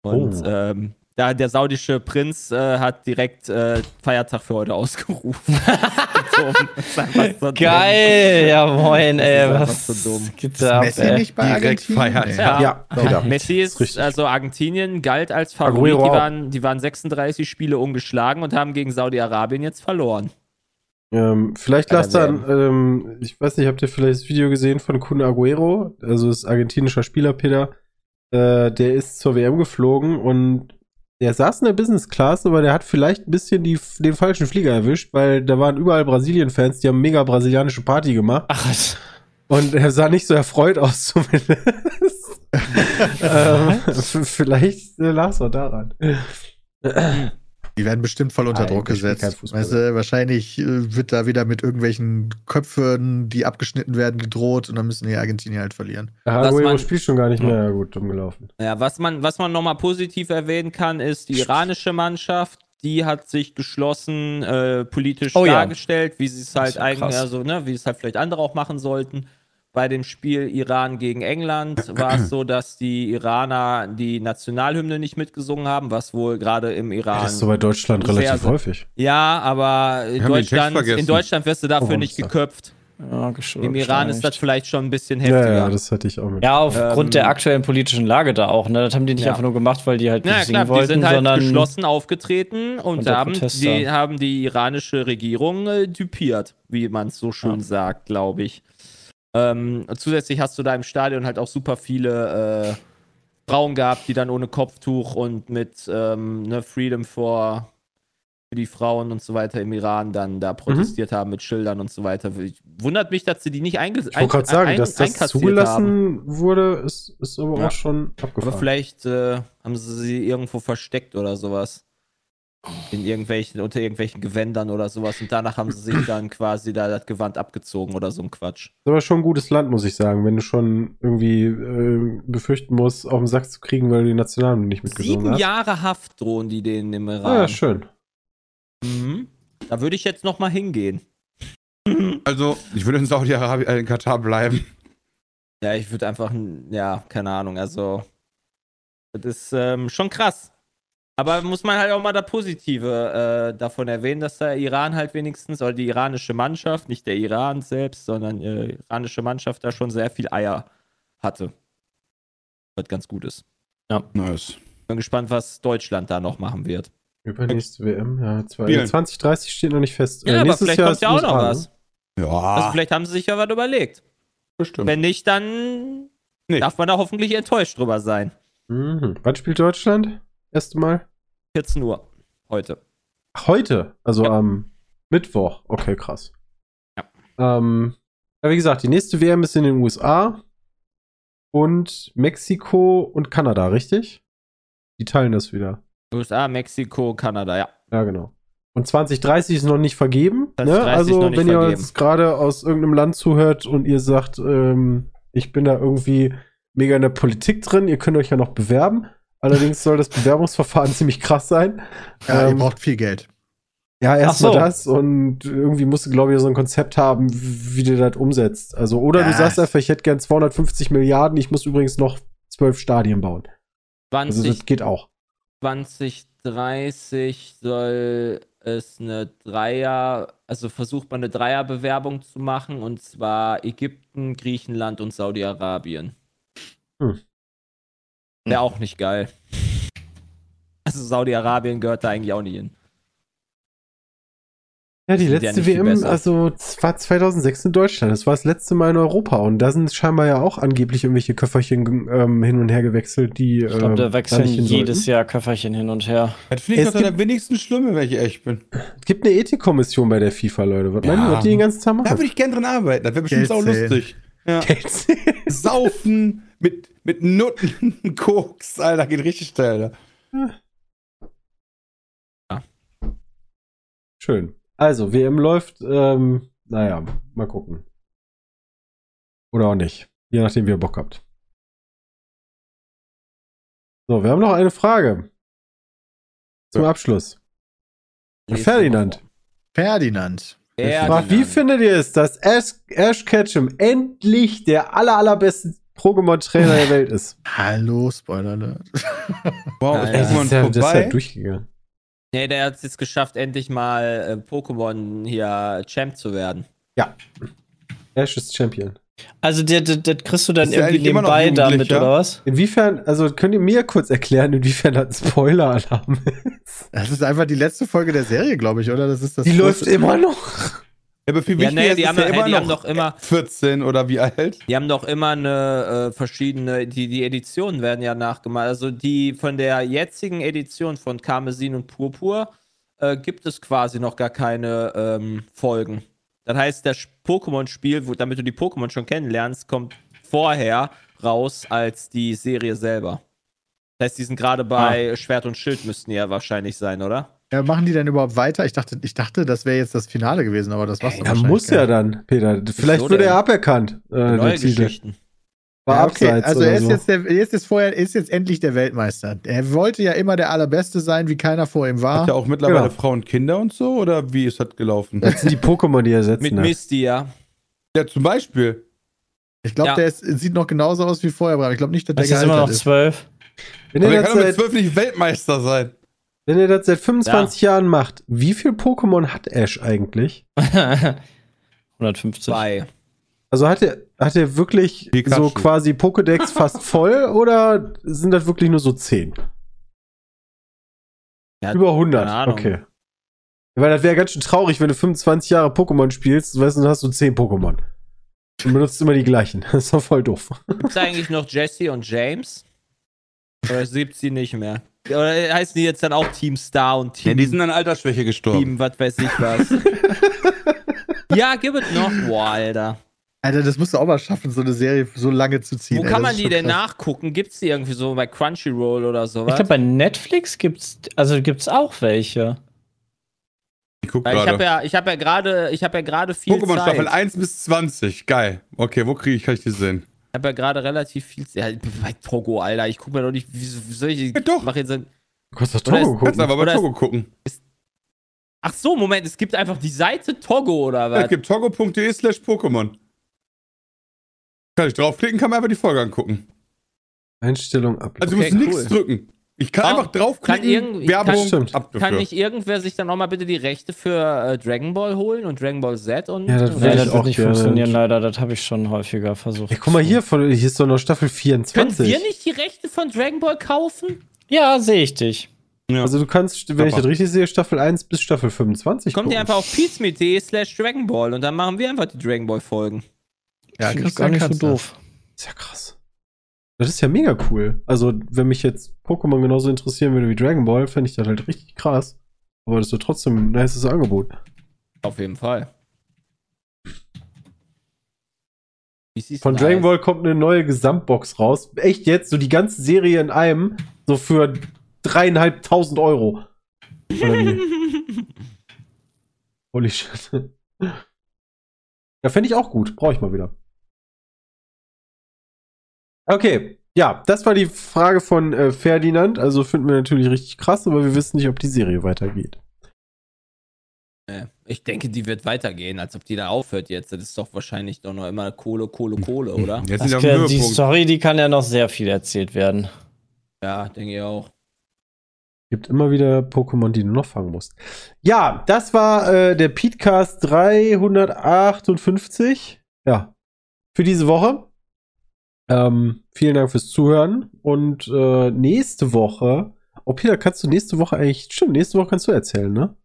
Und Oh. ähm, da der saudische Prinz äh, hat direkt äh, Feiertag für heute ausgerufen. so, das dumm. Geil, ja moin, Das ey, einfach was so dumm. gibt's da ab, Messi ey? nicht bei Direkt Argentinien? feiert. Nee. Ja. ja, wieder. Messi ist, richtig. also Argentinien galt als Favorit. Die waren, die waren 36 Spiele ungeschlagen und haben gegen Saudi-Arabien jetzt verloren. Ähm, vielleicht lasst dann, ähm, ich weiß nicht, habt ihr vielleicht das Video gesehen von Kun Aguero, also ist argentinischer Spieler, Peter, äh, der ist zur WM geflogen und der saß in der Business Class, aber der hat vielleicht ein bisschen die, den falschen Flieger erwischt, weil da waren überall Brasilien-Fans, die haben mega brasilianische Party gemacht Ach, was? und er sah nicht so erfreut aus zumindest. ähm, vielleicht lag es auch daran. Die werden bestimmt voll unter Nein, Druck bin kein gesetzt. Weißt du, wahrscheinlich äh, wird da wieder mit irgendwelchen Köpfen, die abgeschnitten werden, gedroht und dann müssen die Argentinier halt verlieren. Aguero man- spielt schon gar nicht mehr. Ja, gut, dumm gelaufen. Ja, was man, was man nochmal positiv erwähnen kann, ist die iranische Mannschaft. Die hat sich geschlossen äh, politisch Oh ja. dargestellt, wie sie es halt ja eigentlich, also, ne, wie es halt vielleicht andere auch machen sollten. Bei dem Spiel Iran gegen England war es so, dass die Iraner die Nationalhymne nicht mitgesungen haben, was wohl gerade im Iran. Das ist so bei Deutschland relativ sehr- häufig. ja, aber in Deutschland, in Deutschland wirst du dafür Oh, nicht geköpft. Ja, Im Iran ist das vielleicht schon ein bisschen Ja, heftiger. ja, das hatte ich auch mit. Ja, aufgrund Ähm, der aktuellen politischen Lage da auch, ne? Das haben die nicht Ja. einfach nur gemacht, weil die halt nicht ja, singen klar, wollten, die sind halt sondern geschlossen aufgetreten und haben die, haben die iranische Regierung äh, typiert, wie man es so schön Ja. sagt, glaube ich. Ähm, zusätzlich hast du da im Stadion halt auch super viele äh, Frauen gehabt, die dann ohne Kopftuch und mit ähm, ne, Freedom for für die Frauen und so weiter im Iran dann Mhm. da protestiert haben mit Schildern und so weiter. Ich- Wundert mich, dass sie die nicht eingesetzt Ich wollte gerade sagen, dass das zugelassen wurde, ist, ist aber Ja. auch schon Aber abgefahren. vielleicht äh, haben sie sie irgendwo versteckt oder sowas. In irgendwelchen, unter irgendwelchen Gewändern oder sowas. Und danach haben sie sich dann quasi da das Gewand abgezogen oder so ein Quatsch. ist aber schon ein gutes Land, muss ich sagen, wenn du schon irgendwie äh, befürchten musst, auf den Sack zu kriegen, weil du die Nationalen nicht mitgesungen Sieben hast. Jahre Haft drohen die denen im Ah, Iran. ja, schön. Mhm. Da würde ich jetzt noch mal hingehen. Also, ich würde in Saudi-Arabien, äh, in Katar bleiben. Ja, ich würde einfach, ja, keine Ahnung, also das ist ähm, schon krass. Aber muss man halt auch mal das Positive äh, davon erwähnen, dass der Iran halt wenigstens, oder die iranische Mannschaft, nicht der Iran selbst, sondern äh, iranische Mannschaft da schon sehr viel Eier hatte. Was ganz gut ist. Nice. Bin gespannt, was Deutschland da noch machen wird. Übernächste WM, ja. Zwei, Spielen. 2030 steht noch nicht fest. Ja, Äh, aber vielleicht Jahr kommt ja auch noch was. ne? Ja, Also vielleicht haben sie sich ja was überlegt. bestimmt. Wenn nicht, dann Nee. darf man da hoffentlich enttäuscht drüber sein. Mhm. Wann spielt Deutschland? Erste Mal? 14 Uhr heute. Heute, also Ja. am Mittwoch. Okay, krass. Ja. Ähm, ja, wie gesagt, die nächste WM ist in den USA und Mexiko und Kanada, richtig? Die teilen das wieder. USA, Mexiko, Kanada, ja. Ja, genau. Und 2030 ist noch nicht vergeben. Ne? 2030 Also, nicht wenn ihr vergeben. uns gerade aus irgendeinem Land zuhört und ihr sagt, ähm, ich bin da irgendwie mega in der Politik drin, ihr könnt euch ja noch bewerben. Allerdings soll das Bewerbungsverfahren ziemlich krass sein. Ja, Ähm, ihr braucht viel Geld. Ja, erstmal so. das und irgendwie musst du, glaube ich, so ein Konzept haben, wie du das umsetzt. Also, oder du Ja. sagst einfach, ich hätte gern 250 Milliarden, ich muss übrigens noch zwölf Stadien bauen. Also, 20, das geht auch. 2030 soll es eine Dreier, also versucht man eine Dreierbewerbung zu machen und zwar Ägypten, Griechenland und Saudi-Arabien. Hm. Wäre auch nicht geil. Also Saudi-Arabien gehört da eigentlich auch nicht hin. Ja, die sind ja letzte viel WM, also es war 2006 in Deutschland. Das war das letzte Mal in Europa. Und da sind scheinbar ja auch angeblich irgendwelche Köfferchen ähm, hin und her gewechselt, die. Ich glaube, da ähm, wechseln nicht hin jedes sollten. Jahr Köfferchen hin und her. Das finde ich Es gibt- wenigsten Schlimme, wenn ich echt bin. Es gibt eine Ethikkommission bei der FIFA, Leute. Was Ja. meinen die, den ganzen Tag Da machen? würde ich gern dran arbeiten. Das wäre bestimmt auch lustig. Ja. Saufen mit, mit Nutten, Koks, Alter, geht richtig steil. Ne? Schön. Also, WM läuft, ähm, naja, mal gucken. Oder auch nicht. Je nachdem, wie ihr Bock habt. So, wir haben noch eine Frage. Zum Ja. Abschluss. Ferdinand. Ferdinand. Ja, Fragt, wie findet ihr es, dass Ash, Ash Ketchum endlich der aller, allerbeste Pokémon-Trainer der Welt ist? Hallo, Spoiler Alert. Wow, Ja, ist ja. Pokémon das ist ja, das ist vorbei. ja durchgegangen. Nee, der hat es jetzt geschafft, endlich mal äh, Pokémon hier Champ zu werden. Ash ist Champion. Also, das, das, das kriegst du dann Ist ja irgendwie eigentlich immer noch nebenbei damit, Jugendlicher. oder was? Inwiefern, also könnt ihr mir kurz erklären, inwiefern das ein Spoiler-Alarm ist? Das ist einfach die letzte Folge der Serie, glaube ich, oder? Das ist das Die läuft immer noch. Ja, aber viel Ja, wichtiger nee, ist, die haben, ja immer die noch haben doch immer, 14 oder wie alt? Die haben doch immer eine äh, verschiedene, die, die Editionen werden ja nachgemalt. Also die von der jetzigen Edition von Karmesin und Purpur äh, gibt es quasi noch gar keine ähm, Folgen. Das heißt, das Pokémon-Spiel, wo- damit du die Pokémon schon kennenlernst, kommt vorher raus als die Serie selber. Das heißt, die sind gerade bei Schwert und Schild müssten die ja wahrscheinlich sein, oder? Ja, machen die denn überhaupt weiter? Ich dachte, ich dachte das wäre jetzt das Finale gewesen, aber das war's Ja, wahrscheinlich muss ja dann, Peter. Vielleicht Wieso wird er aberkannt. Äh, Neue. Geschichten. War Ja, okay. abseits Also er ist so. jetzt, der, er ist jetzt vorher, ist jetzt endlich der Weltmeister. Er wollte ja immer der Allerbeste sein, wie keiner vor ihm war. Hat er auch mittlerweile Genau. Frauen und Kinder und so? Oder wie ist das gelaufen? Das sind die Pokémon, die er setzen Mit. Misty, ja. ja, zum Beispiel. Ich glaube, Ja. der ist, sieht noch genauso aus wie vorher, Bram. Ich glaube nicht, dass der Das ist immer noch zwölf. Wenn Aber das kann doch mit seit, 12 nicht Weltmeister sein. wenn ihr das seit 25 Jahren macht, wie viel Pokémon hat Ash eigentlich? 150. Zwei. Also hat er, hat er wirklich Pikachu. so quasi Pokédex fast voll oder sind das wirklich nur so 10? Ja, Über 100, keine Ahnung. okay. Weil das wäre ganz schön traurig, wenn du 25 Jahre Pokémon spielst, weißt du, dann hast du 10 Pokémon. Und benutzt immer die gleichen. Das ist doch voll doof. Gibt es eigentlich noch Jesse und James? Oder gibt's die nicht mehr? Oder heißen die jetzt dann auch Team Star und Team, Ja, die sind an Altersschwäche gestorben. Team was weiß ich was? ja, gib es noch. Boah, Alter. Alter, das musst du auch mal schaffen, so eine Serie so lange zu ziehen. Wo ey, kann man ist die denn krass. nachgucken? Gibt's die irgendwie so bei Crunchyroll oder Ich sowas? glaube, bei Netflix gibt's, also gibt's auch welche. Ich guck Weil ich habe gerade. ja, ich habe ja gerade, ich habe ja gerade viel Pokémon Zeit. Staffel 1 bis 20. Geil. Okay, wo kriege ich, kann ich die sehen? Ich habe ja gerade relativ viel Zeit. Ja, bei Togo, Alter. Ich gucke mir doch nicht, wie, wie soll ich. Ja, doch. Mach jetzt ein, Du kannst doch ist- Togo Kannst gucken. aber bei Oder Togo gucken. Ach so, Moment, es gibt einfach die Seite Togo oder Ja, was? es gibt togo.de slash Pokémon. Kann ich draufklicken, kann man einfach die Folge angucken. Einstellung ab. Also Okay, du musst nichts cool. drücken. Ich kann Ah, einfach draufklicken, kann irgend- Werbung, kann- Stimmt. ab Kann dafür. nicht irgendwer sich dann auch mal bitte die Rechte für äh, Dragon Ball holen und Dragon Ball Z und. Ja, das Ja, ich das auch wird nicht gerne. funktionieren, leider. Das habe ich schon häufiger versucht. Ey, guck mal hier, von, hier ist doch noch Staffel Können 24. wir nicht die Rechte von Dragon Ball kaufen? Ja, sehe ich dich. Ja. Also du kannst, wenn ich Super. das richtig sehe, Staffel 1 bis Staffel 25 Kommt ihr einfach auf peacemeet.de slash Dragon Ball und dann machen wir einfach die Dragon Ball Folgen. Ja, ich Christian gar nicht so das. doof. ist ja krass. Das ist ja mega cool. Also, wenn mich jetzt Pokémon genauso interessieren würde wie Dragon Ball, fände ich das halt richtig krass. Aber das ist trotzdem ein nices Angebot. Auf jeden Fall. Von Dragon das? Ball kommt eine neue Gesamtbox raus. Echt jetzt? So die ganze Serie in einem. So für dreieinhalbtausend Euro. Holy shit. Ja, fände ich auch gut. Brauche ich mal wieder. Okay. Ja, das war die Frage von äh, Ferdinand. Also finden wir natürlich richtig krass, aber wir wissen nicht, ob die Serie weitergeht. Nee, Ich denke, die wird weitergehen, als ob die da aufhört jetzt. Das ist doch wahrscheinlich doch noch immer Kohle, Kohle, Kohle, oder? Jetzt Das sind wir die. Story, die kann ja noch sehr viel erzählt werden. Ja, denke ich auch. Gibt immer wieder Pokémon, die du noch fangen musst. Ja, das war äh, der Petecast 358. Ja, für diese Woche. Ähm, vielen Dank fürs Zuhören. Und äh, nächste Woche. Oh, Peter, kannst du nächste Woche eigentlich. Stimmt, nächste Woche kannst du erzählen, ne?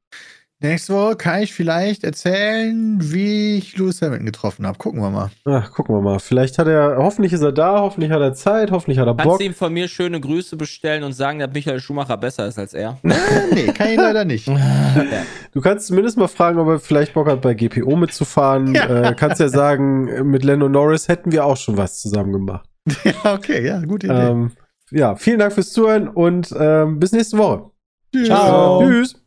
Nächste Woche kann ich vielleicht erzählen, wie ich Lewis Hamilton getroffen habe. Gucken wir mal. Ach, gucken wir mal. Vielleicht hat er. Hoffentlich ist er da, hoffentlich hat er Zeit, hoffentlich hat er Kannst Bock. du ihm von mir schöne Grüße bestellen und sagen, dass Michael Schumacher besser ist als er? nee, kann ich leider nicht. Du kannst zumindest mal fragen, ob er vielleicht Bock hat, bei GPO mitzufahren. Ja. Äh, kannst ja sagen, mit Lando Norris hätten wir auch schon was zusammen gemacht. ja, okay, ja, gute Idee. Ähm, ja, vielen Dank fürs Zuhören und ähm, bis nächste Woche. Tschüss. Ciao. Tschüss.